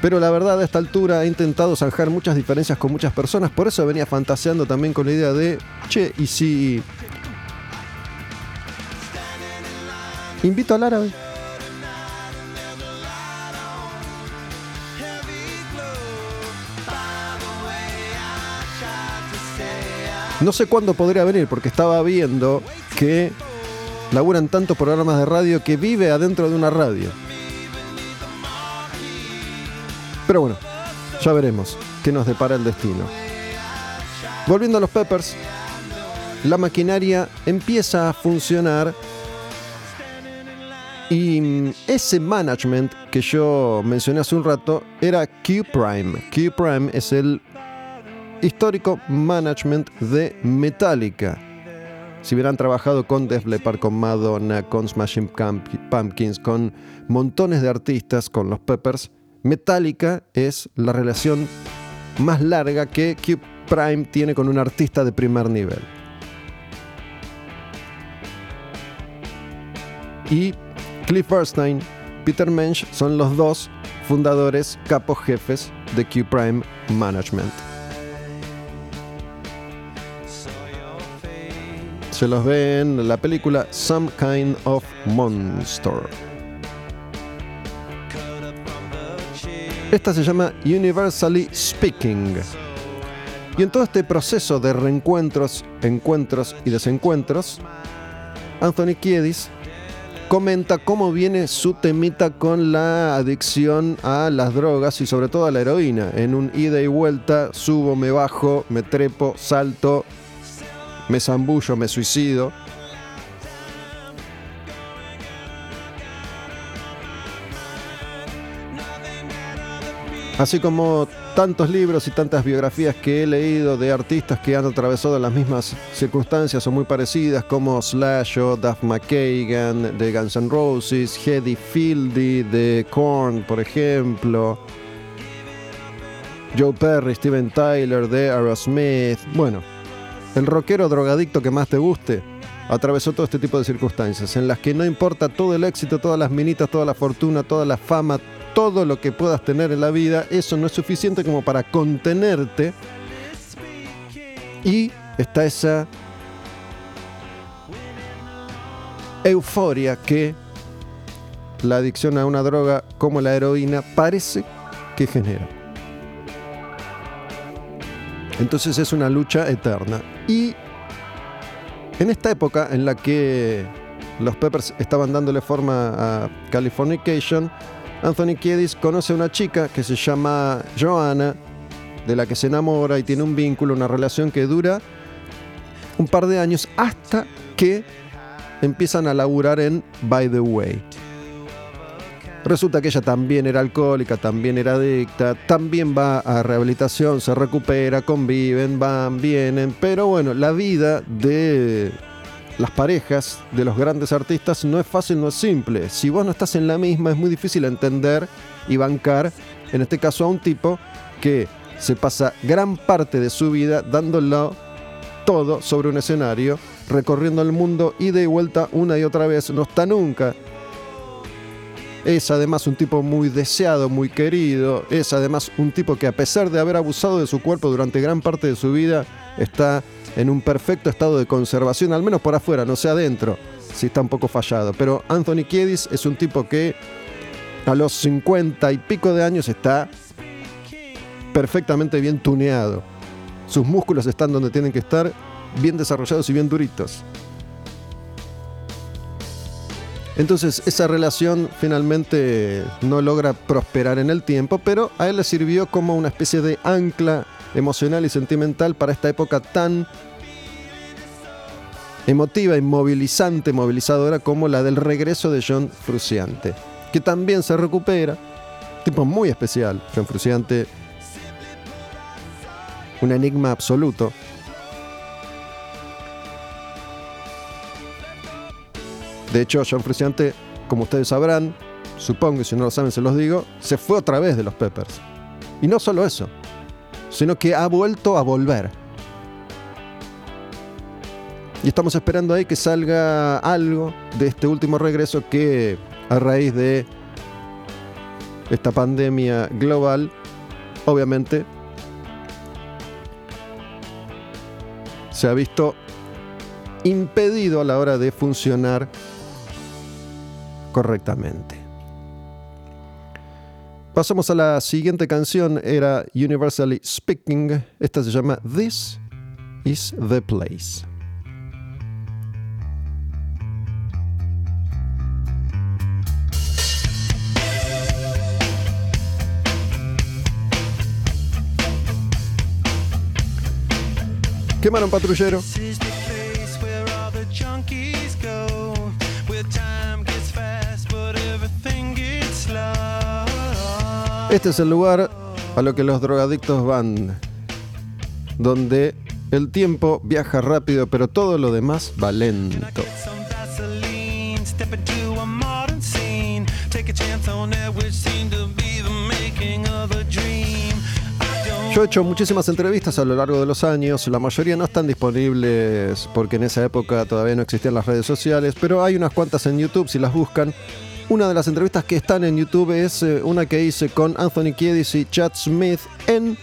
Speaker 1: Pero la verdad, a esta altura he intentado zanjar muchas diferencias con muchas personas, por eso venía fantaseando también con la idea de, che, ¿y si invito al árabe? No sé cuándo podría venir, porque estaba viendo que laburan tantos programas de radio que vive adentro de una radio. Pero bueno, Ya veremos qué nos depara el destino. Volviendo a los Peppers, la maquinaria empieza a funcionar y ese management que yo mencioné hace un rato era Q Prime. Q Prime es el histórico management de Metallica. Si hubieran trabajado con Def Leppard, con Madonna, con Smashing Pumpkins, con montones de artistas, con los Peppers, Metallica es la relación más larga que Q Prime tiene con un artista de primer nivel. Y Cliff Bernstein, Peter Mensch son los dos fundadores, capos jefes de Q Prime Management. Se los ve en la película Some Kind of Monster. Esta se llama Universally Speaking. Y en todo este proceso de reencuentros, encuentros y desencuentros, Anthony Kiedis comenta cómo viene su temita con la adicción a las drogas y sobre todo a la heroína. En un ida y vuelta, subo, me bajo, me trepo, salto, me zambullo, me suicido. Así como tantos libros y tantas biografías que he leído de artistas que han atravesado las mismas circunstancias o muy parecidas, como Slash o Duff McKagan de Guns N' Roses, Hedy Fieldy de Korn, por ejemplo, Joe Perry, Steven Tyler de Aerosmith. Bueno, el rockero drogadicto que más te guste atravesó todo este tipo de circunstancias en las que no importa todo el éxito, todas las minitas, toda la fortuna, toda la fama, todo lo que puedas tener en la vida, eso no es suficiente como para contenerte. Y está esa euforia que la adicción a una droga como la heroína parece que genera. Entonces es una lucha eterna. Y en esta época en la que los Peppers estaban dándole forma a Californication, Anthony Kiedis conoce a una chica que se llama Joanna, de la que se enamora y tiene un vínculo, una relación que dura un par de años hasta que empiezan a laburar en By the Way. Resulta que ella también era alcohólica, también era adicta, también va a rehabilitación, se recupera, conviven, van, vienen, pero bueno, la vida de las parejas de los grandes artistas no es fácil, no es simple. Si vos no estás en la misma, es muy difícil entender y bancar, en este caso a un tipo que se pasa gran parte de su vida dándolo todo sobre un escenario, recorriendo el mundo y vuelta una y otra vez, no está nunca. Es además un tipo muy deseado, muy querido, es además un tipo que a pesar de haber abusado de su cuerpo durante gran parte de su vida, está en un perfecto estado de conservación, al menos por afuera, no sé adentro, si está un poco fallado. Pero Anthony Kiedis es un tipo que a los 50 y pico de años está perfectamente bien tuneado. Sus músculos están donde tienen que estar, bien desarrollados y bien duritos. Entonces esa relación finalmente no logra prosperar en el tiempo, pero a él le sirvió como una especie de ancla emocional y sentimental para esta época tan emotiva y movilizante, movilizadora como la del regreso de John Fruciante, que también se recupera, tipo muy especial, John Fruciante, un enigma absoluto. De hecho, John Fruciante, como ustedes sabrán, supongo, y si no lo saben se los digo, se fue otra vez de los Peppers. Y no solo eso, sino que ha vuelto a volver. Y estamos esperando ahí que salga algo de este último regreso que a raíz de esta pandemia global, obviamente, se ha visto impedido a la hora de funcionar correctamente. Pasamos a la siguiente canción, era Universally Speaking, esta se llama This is the Place. Quemaron patrullero. Este es el lugar a lo que los drogadictos van, donde el tiempo viaja rápido, pero todo lo demás va lento. Yo he hecho muchísimas entrevistas a lo largo de los años, la mayoría no están disponibles porque en esa época todavía no existían las redes sociales, pero hay unas cuantas en YouTube si las buscan. Una de las entrevistas que están en YouTube es eh, una que hice con Anthony Kiedis y Chad Smith en...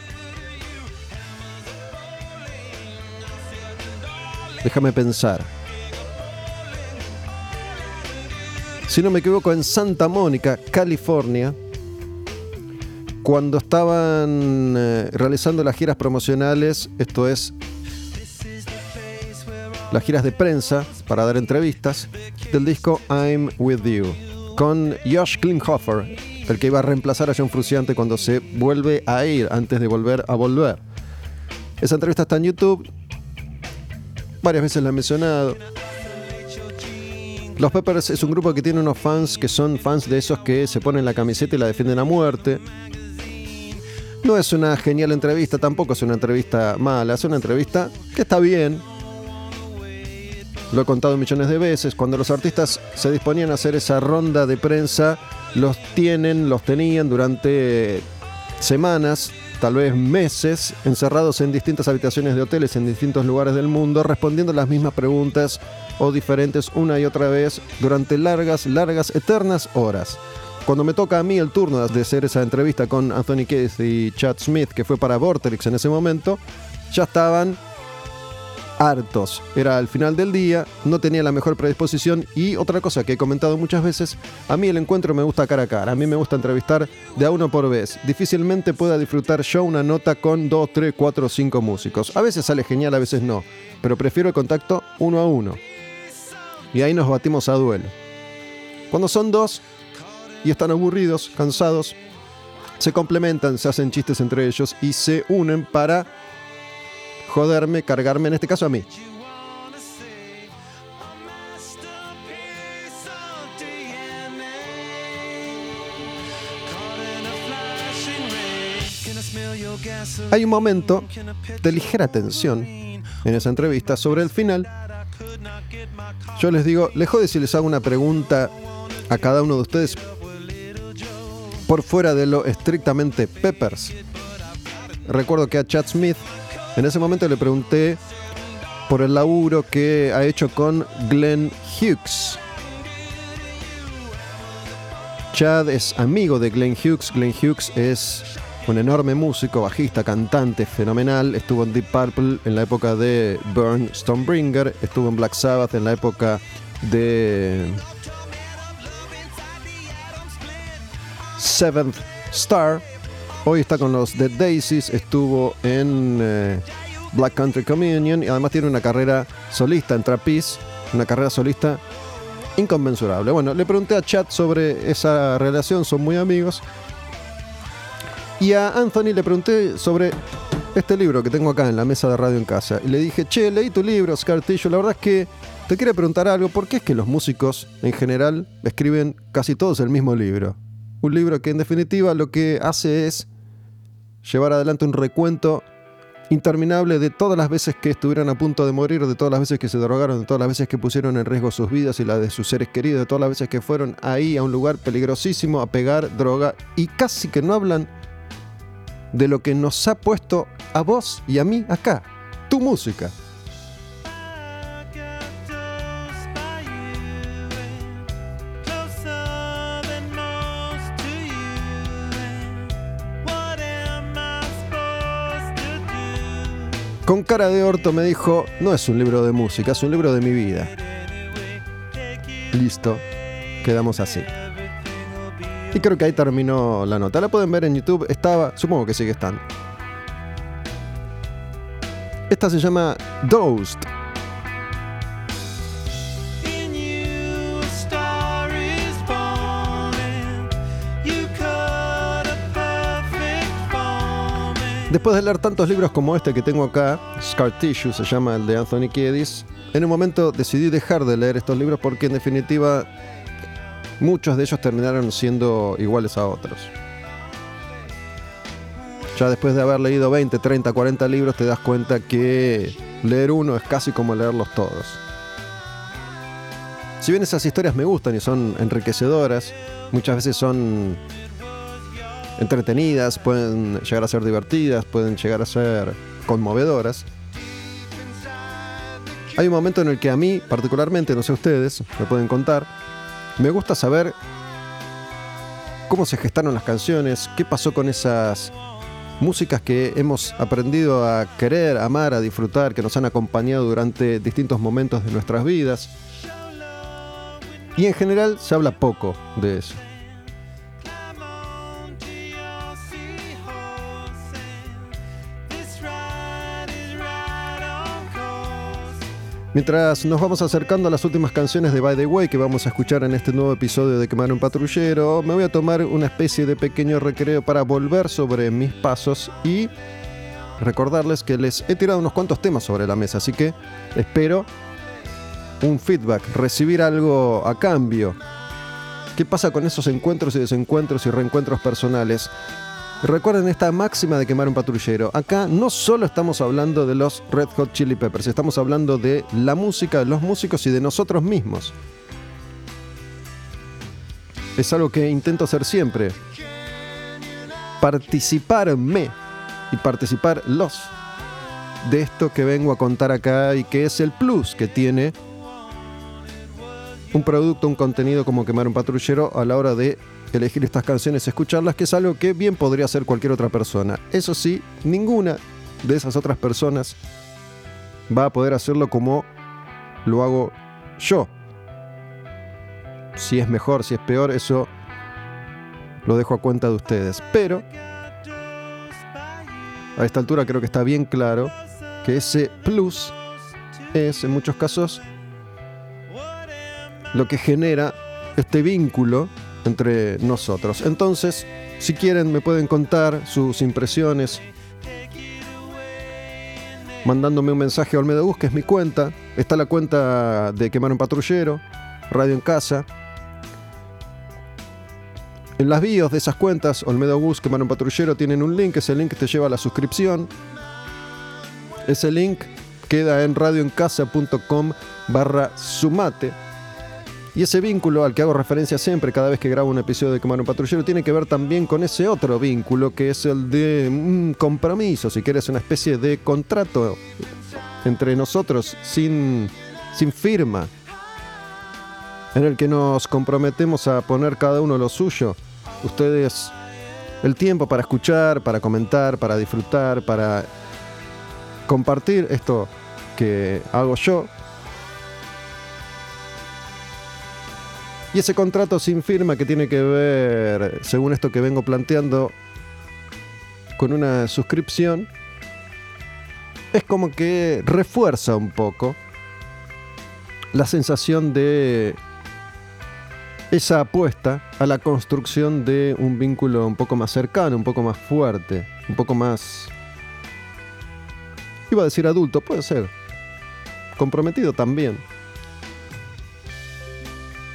Speaker 1: Déjame pensar. Si no me equivoco, en Santa Mónica, California, cuando estaban eh, realizando las giras promocionales, esto es las giras de prensa para dar entrevistas del disco I'm With You con Josh Klinghoffer, el que iba a reemplazar a John Fruciante cuando se vuelve a ir antes de volver a volver. Esa entrevista está en YouTube. Varias veces la he mencionado. Los Peppers es un grupo que tiene unos fans que son fans de esos que se ponen la camiseta y la defienden a muerte. No es una genial entrevista, tampoco es una entrevista mala, es una entrevista que está bien, lo he contado millones de veces, cuando los artistas se disponían a hacer esa ronda de prensa, los tienen, los tenían durante semanas, tal vez meses, encerrados en distintas habitaciones de hoteles en distintos lugares del mundo, respondiendo las mismas preguntas o diferentes una y otra vez durante largas, largas, eternas horas. Cuando me toca a mí el turno de hacer esa entrevista con Anthony Keith y Chad Smith, que fue para Vortex en ese momento, ya estaban hartos. Era al final del día, no tenía la mejor predisposición y otra cosa que he comentado muchas veces, a mí el encuentro me gusta cara a cara, a mí me gusta entrevistar de a uno por vez. Difícilmente pueda disfrutar yo una nota con dos, tres, cuatro o cinco músicos. A veces sale genial, a veces no, pero prefiero el contacto uno a uno. Y ahí nos batimos a duelo. Cuando son dos y están aburridos, cansados, se complementan, se hacen chistes entre ellos y se unen para joderme, cargarme, en este caso a mí. Hay un momento de ligera tensión en esa entrevista sobre el final. Yo les digo, les jode si les hago una pregunta a cada uno de ustedes por fuera de lo estrictamente Peppers. Recuerdo que a Chad Smith en ese momento le pregunté por el laburo que ha hecho con Glenn Hughes. Chad es amigo de Glenn Hughes. Glenn Hughes es un enorme músico, bajista, cantante, fenomenal. Estuvo en Deep Purple en la época de Burn Stonebringer. Estuvo en Black Sabbath en la época de Seventh Star. Hoy está con los Dead Daisies, estuvo en eh, Black Country Communion y además tiene una carrera solista en Trapeze, una carrera solista inconmensurable. Bueno, le pregunté a Chad sobre esa relación, son muy amigos. Y a Anthony le pregunté sobre este libro que tengo acá en la mesa de radio en casa. Y le dije, che, leí tu libro, Scar Tissue. La verdad es que te quiero preguntar algo. ¿Por qué es que los músicos en general escriben casi todos el mismo libro? Un libro que en definitiva lo que hace es llevar adelante un recuento interminable de todas las veces que estuvieron a punto de morir, de todas las veces que se drogaron, de todas las veces que pusieron en riesgo sus vidas y las de sus seres queridos, de todas las veces que fueron ahí a un lugar peligrosísimo a pegar droga y casi que no hablan de lo que nos ha puesto a vos y a mí acá, tu música. Con cara de orto me dijo, no es un libro de música, es un libro de mi vida. Listo, quedamos así. Y creo que ahí terminó la nota. La pueden ver en YouTube, estaba, supongo que sigue estando. Esta se llama Dosed. Después de leer tantos libros como este que tengo acá, Scar Tissue se llama el de Anthony Kiedis, en un momento decidí dejar de leer estos libros porque en definitiva muchos de ellos terminaron siendo iguales a otros. Ya después de haber leído 20, 30, 40 libros te das cuenta que leer uno es casi como leerlos todos. Si bien esas historias me gustan y son enriquecedoras, muchas veces son entretenidas, pueden llegar a ser divertidas, pueden llegar a ser conmovedoras. Hay un momento en el que a mí, particularmente, no sé ustedes, me pueden contar, me gusta saber cómo se gestaron las canciones, qué pasó con esas músicas que hemos aprendido a querer, amar, a disfrutar, que nos han acompañado durante distintos momentos de nuestras vidas. Y en general se habla poco de eso. Mientras nos vamos acercando a las últimas canciones de By the Way que vamos a escuchar en este nuevo episodio de Quemar un Patrullero, me voy a tomar una especie de pequeño recreo para volver sobre mis pasos y recordarles que les he tirado unos cuantos temas sobre la mesa, así que espero un feedback, recibir algo a cambio. ¿Qué pasa con esos encuentros y desencuentros y reencuentros personales? Recuerden esta máxima de quemar un patrullero. Acá no solo estamos hablando de los Red Hot Chili Peppers, estamos hablando de la música, de los músicos y de nosotros mismos. Es algo que intento hacer siempre. Participarme y participar los de esto que vengo a contar acá y que es el plus que tiene un producto, un contenido como quemar un patrullero a la hora de elegir estas canciones, escucharlas, que es algo que bien podría hacer cualquier otra persona. Eso sí, ninguna de esas otras personas va a poder hacerlo como lo hago yo. Si es mejor, si es peor, eso lo dejo a cuenta de ustedes. Pero a esta altura creo que está bien claro que ese plus es en muchos casos lo que genera este vínculo entre nosotros. Entonces, si quieren, me pueden contar sus impresiones mandándome un mensaje a Olmedo Bus, que es mi cuenta. Está la cuenta de Quemar un Patrullero, Radio en Casa. En las bios de esas cuentas, Olmedo Bus, Quemar un Patrullero, tienen un link. Ese link te lleva a la suscripción. Ese link queda en radioencasa.com barra sumate. Y ese vínculo al que hago referencia siempre cada vez que grabo un episodio de un Patrullero tiene que ver también con ese otro vínculo que es el de un compromiso, si quieres, una especie de contrato entre nosotros sin, sin firma, en el que nos comprometemos a poner cada uno lo suyo. Ustedes el tiempo para escuchar, para comentar, para disfrutar, para compartir esto que hago yo Y ese contrato sin firma que tiene que ver, según esto que vengo planteando, con una suscripción, es como que refuerza un poco la sensación de esa apuesta a la construcción de un vínculo un poco más cercano, un poco más fuerte, un poco más... Iba a decir adulto, puede ser. Comprometido también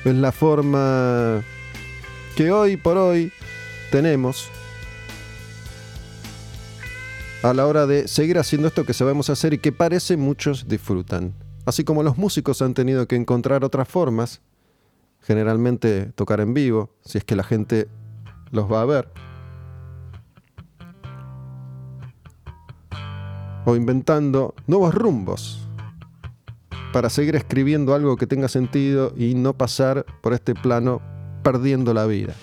Speaker 1: es la forma que hoy por hoy tenemos a la hora de seguir haciendo esto que sabemos hacer y que parece muchos disfrutan. Así como los músicos han tenido que encontrar otras formas, generalmente tocar en vivo, si es que la gente los va a ver, o inventando nuevos rumbos para seguir escribiendo algo que tenga sentido y no pasar por este plano perdiendo la vida.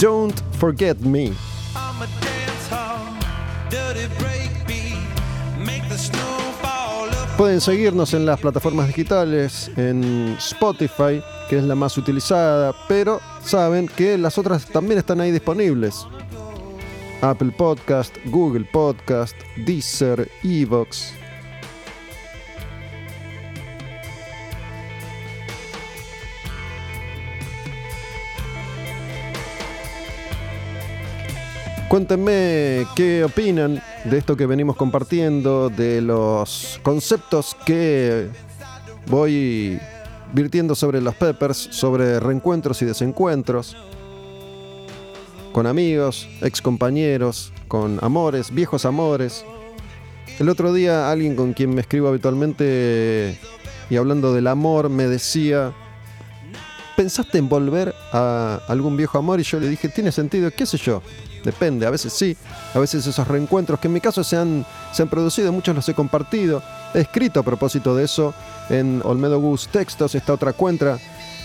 Speaker 1: Don't forget me. Pueden seguirnos en las plataformas digitales, en Spotify, que es la más utilizada, pero saben que las otras también están ahí disponibles. Apple Podcast, Google Podcast, Deezer, Evox. Cuéntenme qué opinan de esto que venimos compartiendo, de los conceptos que voy virtiendo sobre los Peppers, sobre reencuentros y desencuentros, con amigos, ex compañeros, con amores, viejos amores. El otro día alguien con quien me escribo habitualmente y hablando del amor me decía, ¿pensaste en volver a algún viejo amor? Y yo le dije, tiene sentido, qué sé yo. Depende, a veces sí, a veces esos reencuentros que en mi caso se han, se han producido, muchos los he compartido. He escrito a propósito de eso en Olmedo Gus Textos, esta otra cuenta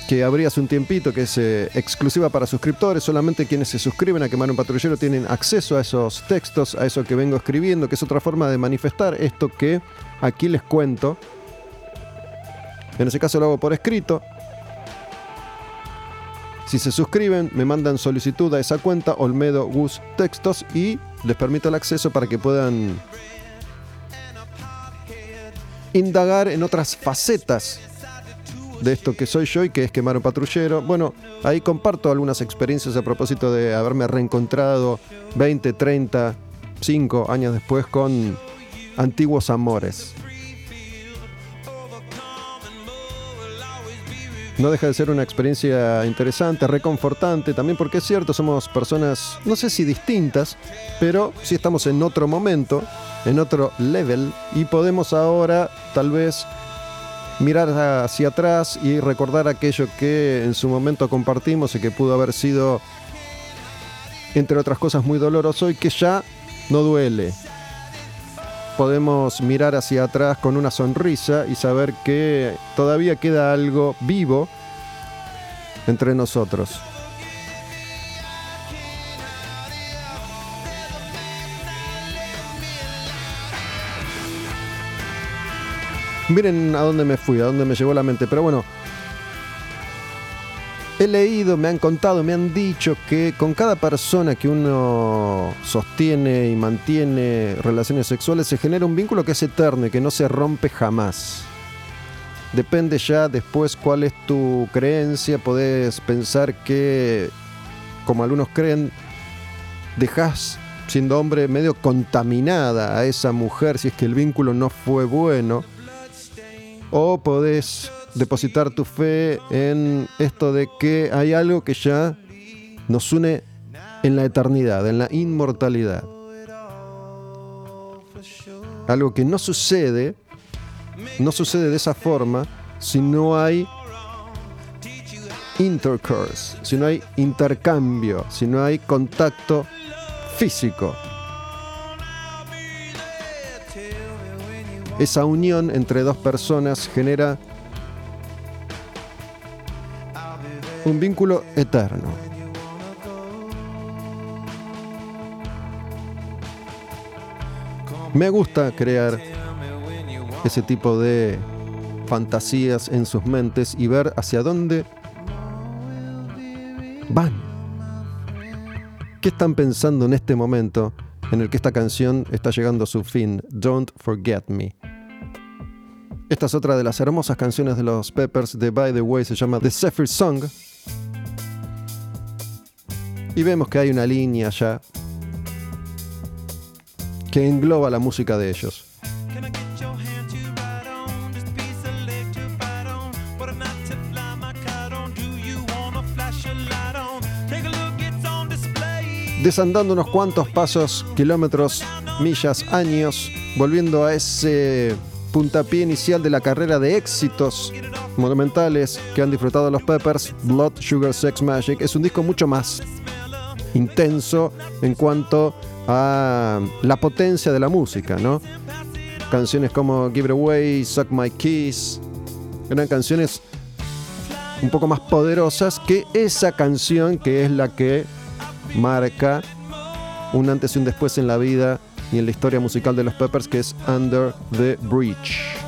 Speaker 1: que abrí hace un tiempito, que es eh, exclusiva para suscriptores. Solamente quienes se suscriben a Quemar un Patrullero tienen acceso a esos textos, a eso que vengo escribiendo, que es otra forma de manifestar esto que aquí les cuento. En ese caso lo hago por escrito, si se suscriben, me mandan solicitud a esa cuenta, Olmedo Gus Textos, y les permito el acceso para que puedan indagar en otras facetas de esto que soy yo y que es quemar un patrullero. Bueno, ahí comparto algunas experiencias a propósito de haberme reencontrado 20, 30, 5 años después con antiguos amores. No deja de ser una experiencia interesante, reconfortante, también porque es cierto, somos personas, no sé si distintas, pero sí estamos en otro momento, en otro level, y podemos ahora tal vez mirar hacia atrás y recordar aquello que en su momento compartimos y que pudo haber sido, entre otras cosas, muy doloroso y que ya no duele, podemos mirar hacia atrás con una sonrisa y saber que todavía queda algo vivo entre nosotros. Miren a dónde me fui, a dónde me llevó la mente. Pero bueno, he leído, me han contado, me han dicho que con cada persona que uno sostiene y mantiene relaciones sexuales se genera un vínculo que es eterno y que no se rompe jamás. Depende ya después cuál es tu creencia, podés pensar que, como algunos creen, dejas siendo hombre medio contaminada a esa mujer si es que el vínculo no fue bueno. O podés depositar tu fe en esto de que hay algo que ya nos une en la eternidad, en la inmortalidad. Algo que no sucede, no sucede de esa forma si no hay intercourse, si no hay intercambio, si no hay contacto físico. Esa unión entre dos personas genera un vínculo eterno. Me gusta crear ese tipo de fantasías en sus mentes y ver hacia dónde van. ¿Qué están pensando en este momento en el que esta canción está llegando a su fin? Don't Forget Me. Esta es otra de las hermosas canciones de los Peppers de By the Way, se llama The Zephyr Song. Y vemos que hay una línea ya que engloba la música de ellos. Desandando unos cuantos pasos, kilómetros, millas, años, volviendo a ese puntapié inicial de la carrera de éxitos monumentales que han disfrutado los Peppers, Blood, Sugar, Sex, Magic, es un disco mucho más intenso en cuanto a la potencia de la música, ¿no? Canciones como Give It Away, Suck My Kiss, eran canciones un poco más poderosas que esa canción que es la que marca un antes y un después en la vida y en la historia musical de los Peppers, que es Under the Bridge.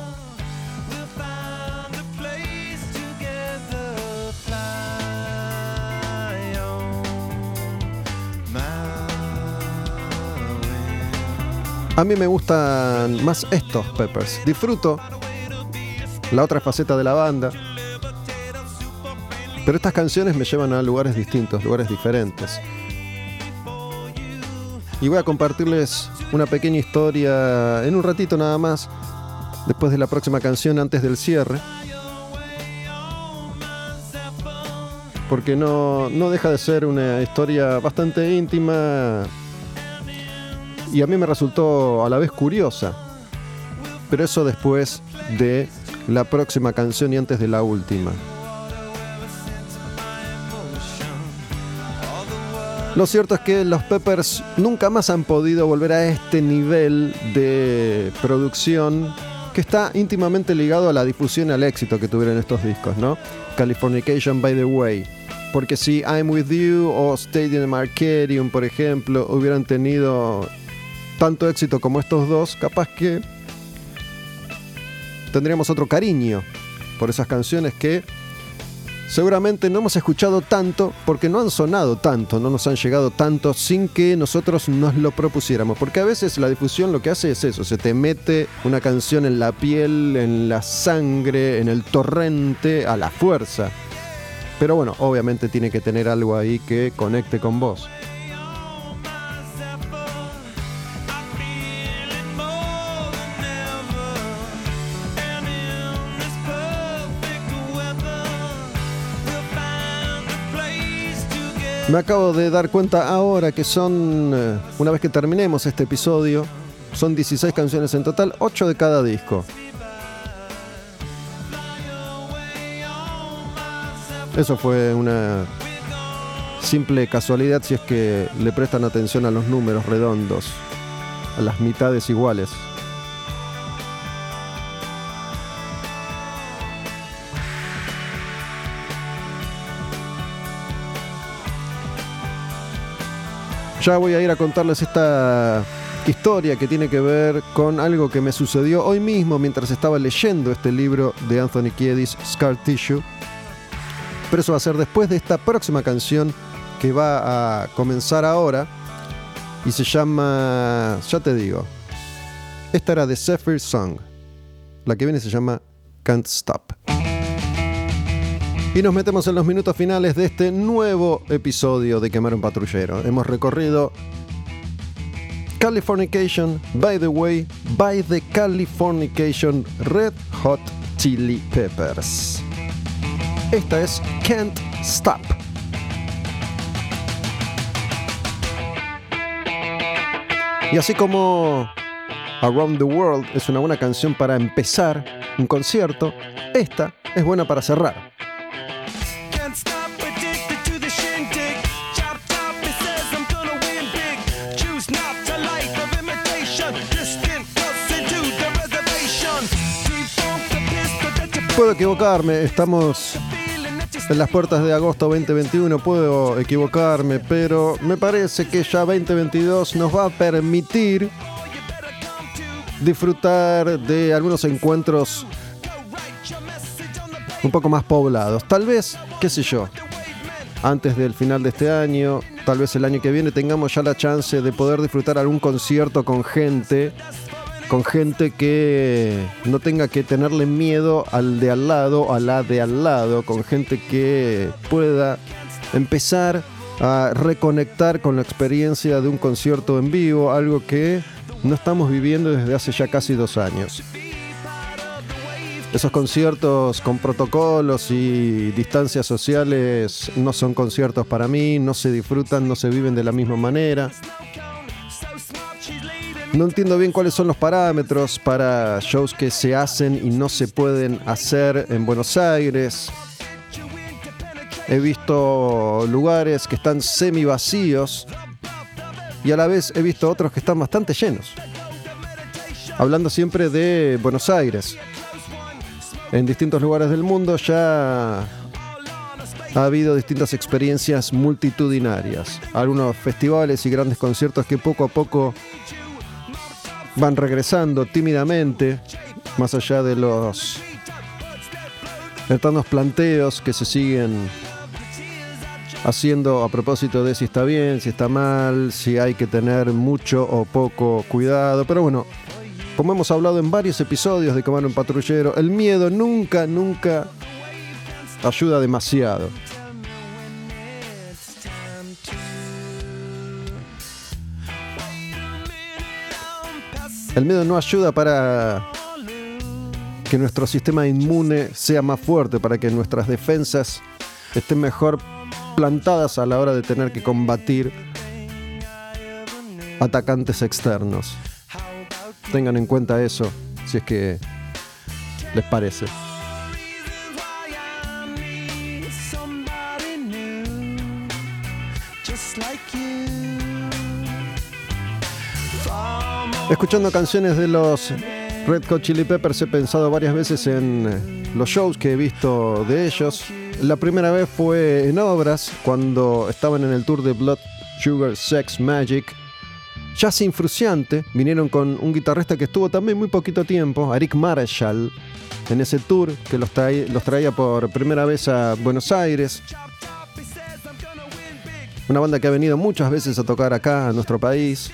Speaker 1: A mí me gustan más estos Peppers. Disfruto la otra faceta de la banda. Pero estas canciones me llevan a lugares distintos, lugares diferentes. Y voy a compartirles una pequeña historia en un ratito nada más, después de la próxima canción, antes del cierre. Porque no, no deja de ser una historia bastante íntima y a mí me resultó a la vez curiosa. Pero eso después de la próxima canción y antes de la última. Lo cierto es que los Peppers nunca más han podido volver a este nivel de producción que está íntimamente ligado a la difusión y al éxito que tuvieron estos discos, ¿no? Californication by the Way. Porque si I'm With You o Stadium Arcadium, por ejemplo, hubieran tenido tanto éxito como estos dos, capaz que tendríamos otro cariño por esas canciones que seguramente no hemos escuchado tanto porque no han sonado tanto, no nos han llegado tanto sin que nosotros nos lo propusiéramos. Porque a veces la difusión lo que hace es eso, se te mete una canción en la piel, en la sangre, en el torrente, a la fuerza. Pero bueno, obviamente tiene que tener algo ahí que conecte con vos. Me acabo de dar cuenta ahora que son, eh, una vez que terminemos este episodio, son 16 canciones en total, 8 de cada disco. Eso fue una simple casualidad si es que le prestan atención a los números redondos, a las mitades iguales. Ya voy a ir a contarles esta historia que tiene que ver con algo que me sucedió hoy mismo mientras estaba leyendo este libro de Anthony Kiedis, Scar Tissue. Pero eso va a ser después de esta próxima canción que va a comenzar ahora y se llama, ya te digo, esta era de Zephyr Song. La que viene se llama Can't Stop. Y nos metemos en los minutos finales de este nuevo episodio de Quemar un Patrullero. Hemos recorrido Californication, by the way, by the Californication Red Hot Chili Peppers. Esta es Can't Stop. Y así como Around the World es una buena canción para empezar un concierto, esta es buena para cerrar. Puedo equivocarme, estamos en las puertas de agosto 2021, puedo equivocarme, pero me parece que ya 2022 nos va a permitir disfrutar de algunos encuentros un poco más poblados. Tal vez, qué sé yo, antes del final de este año, tal vez el año que viene tengamos ya la chance de poder disfrutar algún concierto con gente con gente que no tenga que tenerle miedo al de al lado, a la de al lado, con gente que pueda empezar a reconectar con la experiencia de un concierto en vivo, algo que no estamos viviendo desde hace ya casi dos años. Esos conciertos con protocolos y distancias sociales no son conciertos para mí, no se disfrutan, no se viven de la misma manera. No entiendo bien cuáles son los parámetros para shows que se hacen y no se pueden hacer en Buenos Aires. He visto lugares que están semi vacíos y a la vez he visto otros que están bastante llenos. Hablando siempre de Buenos Aires. En distintos lugares del mundo ya ha habido distintas experiencias multitudinarias. Algunos festivales y grandes conciertos que poco a poco van regresando tímidamente, más allá de los eternos planteos que se siguen haciendo a propósito de si está bien, si está mal, si hay que tener mucho o poco cuidado. Pero bueno, como hemos hablado en varios episodios de Comando Patrullero, el miedo nunca, nunca ayuda demasiado. El miedo no ayuda para que nuestro sistema inmune sea más fuerte, para que nuestras defensas estén mejor plantadas a la hora de tener que combatir atacantes externos. Tengan en cuenta eso, si es que les parece. Escuchando canciones de los Red Hot Chili Peppers he pensado varias veces en los shows que he visto de ellos. La primera vez fue en obras, cuando estaban en el tour de Blood Sugar Sex Magic. Ya sin Fruciante, vinieron con un guitarrista que estuvo también muy poquito tiempo, Eric Marshall, en ese tour que los, los traía por primera vez a Buenos Aires. Una banda que ha venido muchas veces a tocar acá, a nuestro país.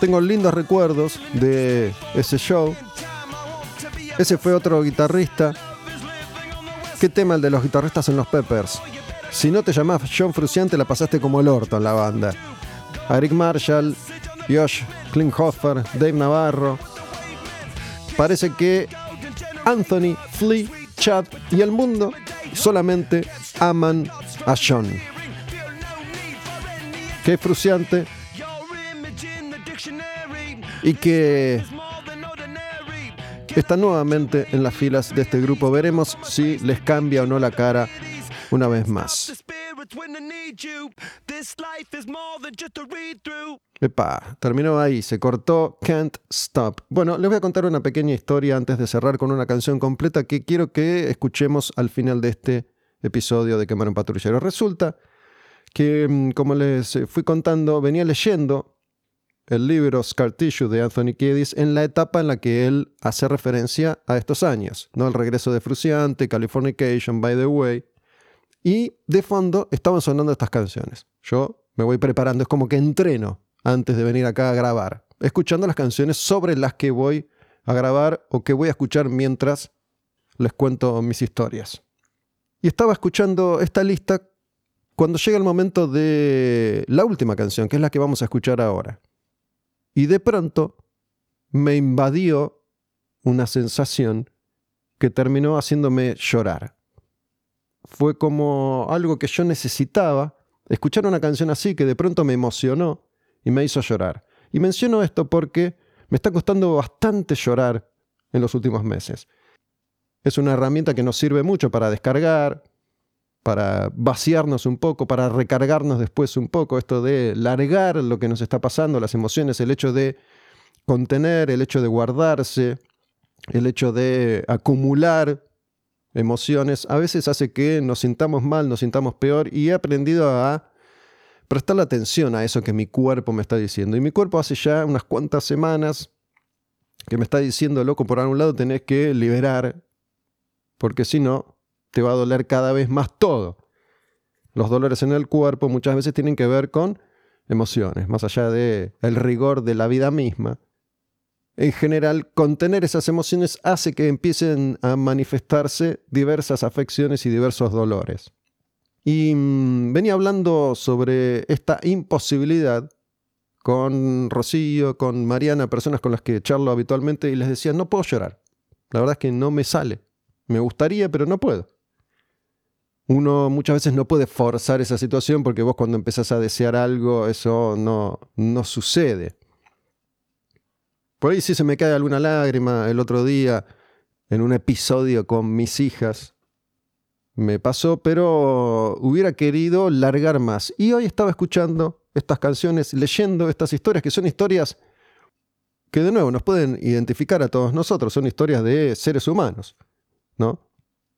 Speaker 1: Tengo lindos recuerdos de ese show. Ese fue otro guitarrista. ¿Qué tema el de los guitarristas en los Peppers? Si no te llamás John Fruciante, la pasaste como el orto en la banda. Eric Marshall, Josh Klinghoffer, Dave Navarro. Parece que Anthony, Flea, Chad y el mundo solamente aman a John. Qué frustrante y que está nuevamente en las filas de este grupo. Veremos si les cambia o no la cara una vez más. Epa, terminó ahí, se cortó Can't Stop. Bueno, les voy a contar una pequeña historia antes de cerrar con una canción completa que quiero que escuchemos al final de este episodio de Quemar un Patrullero. Resulta que, mm, como les fui contando, venía leyendo el libro Scar Tissue de Anthony Kiedis en la etapa en la que él hace referencia a estos años, ¿no? El regreso de Fruciante, Californication, By the Way. Y de fondo estaban sonando estas canciones. Yo me voy preparando, es como que entreno antes de venir acá a grabar, escuchando las canciones sobre las que voy a grabar o que voy a escuchar mientras les cuento mis historias. Y estaba escuchando esta lista cuando llega el momento de la última canción, que es la que vamos a escuchar ahora. Y de pronto me invadió una sensación que terminó haciéndome llorar. Fue como algo que yo necesitaba, escuchar una canción así que de pronto me emocionó y me hizo llorar. Y menciono esto porque me está costando bastante llorar en los últimos meses. Es una herramienta que nos sirve mucho para descargar, para vaciarnos un poco, para recargarnos después un poco, esto de largar lo que nos está pasando, las emociones, el hecho de contener, el hecho de guardarse, el hecho de acumular emociones, a veces hace que nos sintamos mal, nos sintamos peor y he aprendido a prestar la atención a eso que mi cuerpo me está diciendo. Y mi cuerpo hace ya unas cuantas semanas que me está diciendo, loco, por algún lado tenés que liberar, porque si no, te va a doler cada vez más todo. Los dolores en el cuerpo muchas veces tienen que ver con emociones, más allá de el rigor de la vida misma. En general, contener esas emociones hace que empiecen a manifestarse diversas afecciones y diversos dolores. Y mm, venía hablando sobre esta imposibilidad con Rocío, con Mariana, personas con las que charlo habitualmente, y les decía, no puedo llorar. La verdad es que no me sale. Me gustaría, pero no puedo uno muchas veces no puede forzar esa situación porque vos cuando empezás a desear algo, eso no, no sucede. Por ahí sí se me cae alguna lágrima el otro día en un episodio con mis hijas. Me pasó, pero hubiera querido largar más. Y hoy estaba escuchando estas canciones, leyendo estas historias, que son historias que de nuevo nos pueden identificar a todos nosotros, son historias de seres humanos, ¿no?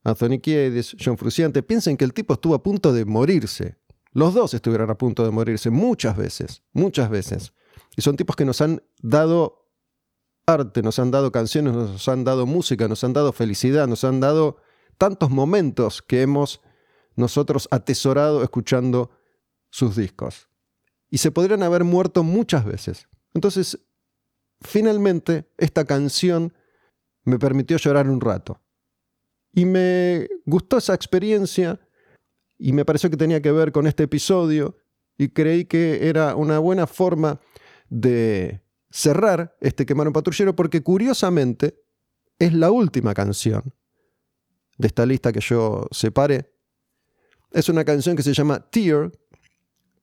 Speaker 1: Anthony Kiedis, John Fruciante, piensen que el tipo estuvo a punto de morirse. Los dos estuvieron a punto de morirse muchas veces, muchas veces. Y son tipos que nos han dado arte, nos han dado canciones, nos han dado música, nos han dado felicidad, nos han dado
Speaker 3: tantos momentos que hemos nosotros atesorado escuchando sus discos. Y se podrían haber muerto muchas veces. Entonces, finalmente, esta canción me permitió llorar un rato. Y me gustó esa experiencia y me pareció que tenía que ver con este episodio y creí que era una buena forma de cerrar este Quemar un Patrullero porque curiosamente es la última canción de esta lista que yo separé. Es una canción que se llama Tear.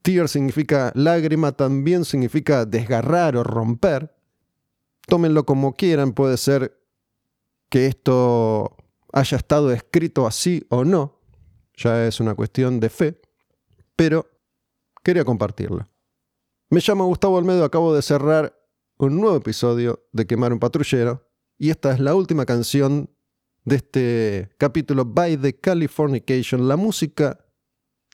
Speaker 3: Tear significa lágrima, también significa desgarrar o romper. Tómenlo como quieran, puede ser que esto haya estado escrito así o no, ya es una cuestión de fe, pero quería compartirlo. Me llamo Gustavo Almedo, acabo de cerrar un nuevo episodio de Quemar un Patrullero y esta es la última canción de este capítulo By the Californication, la música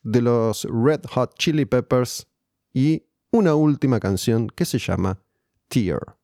Speaker 3: de los Red Hot Chili Peppers y una última canción que se llama Tear.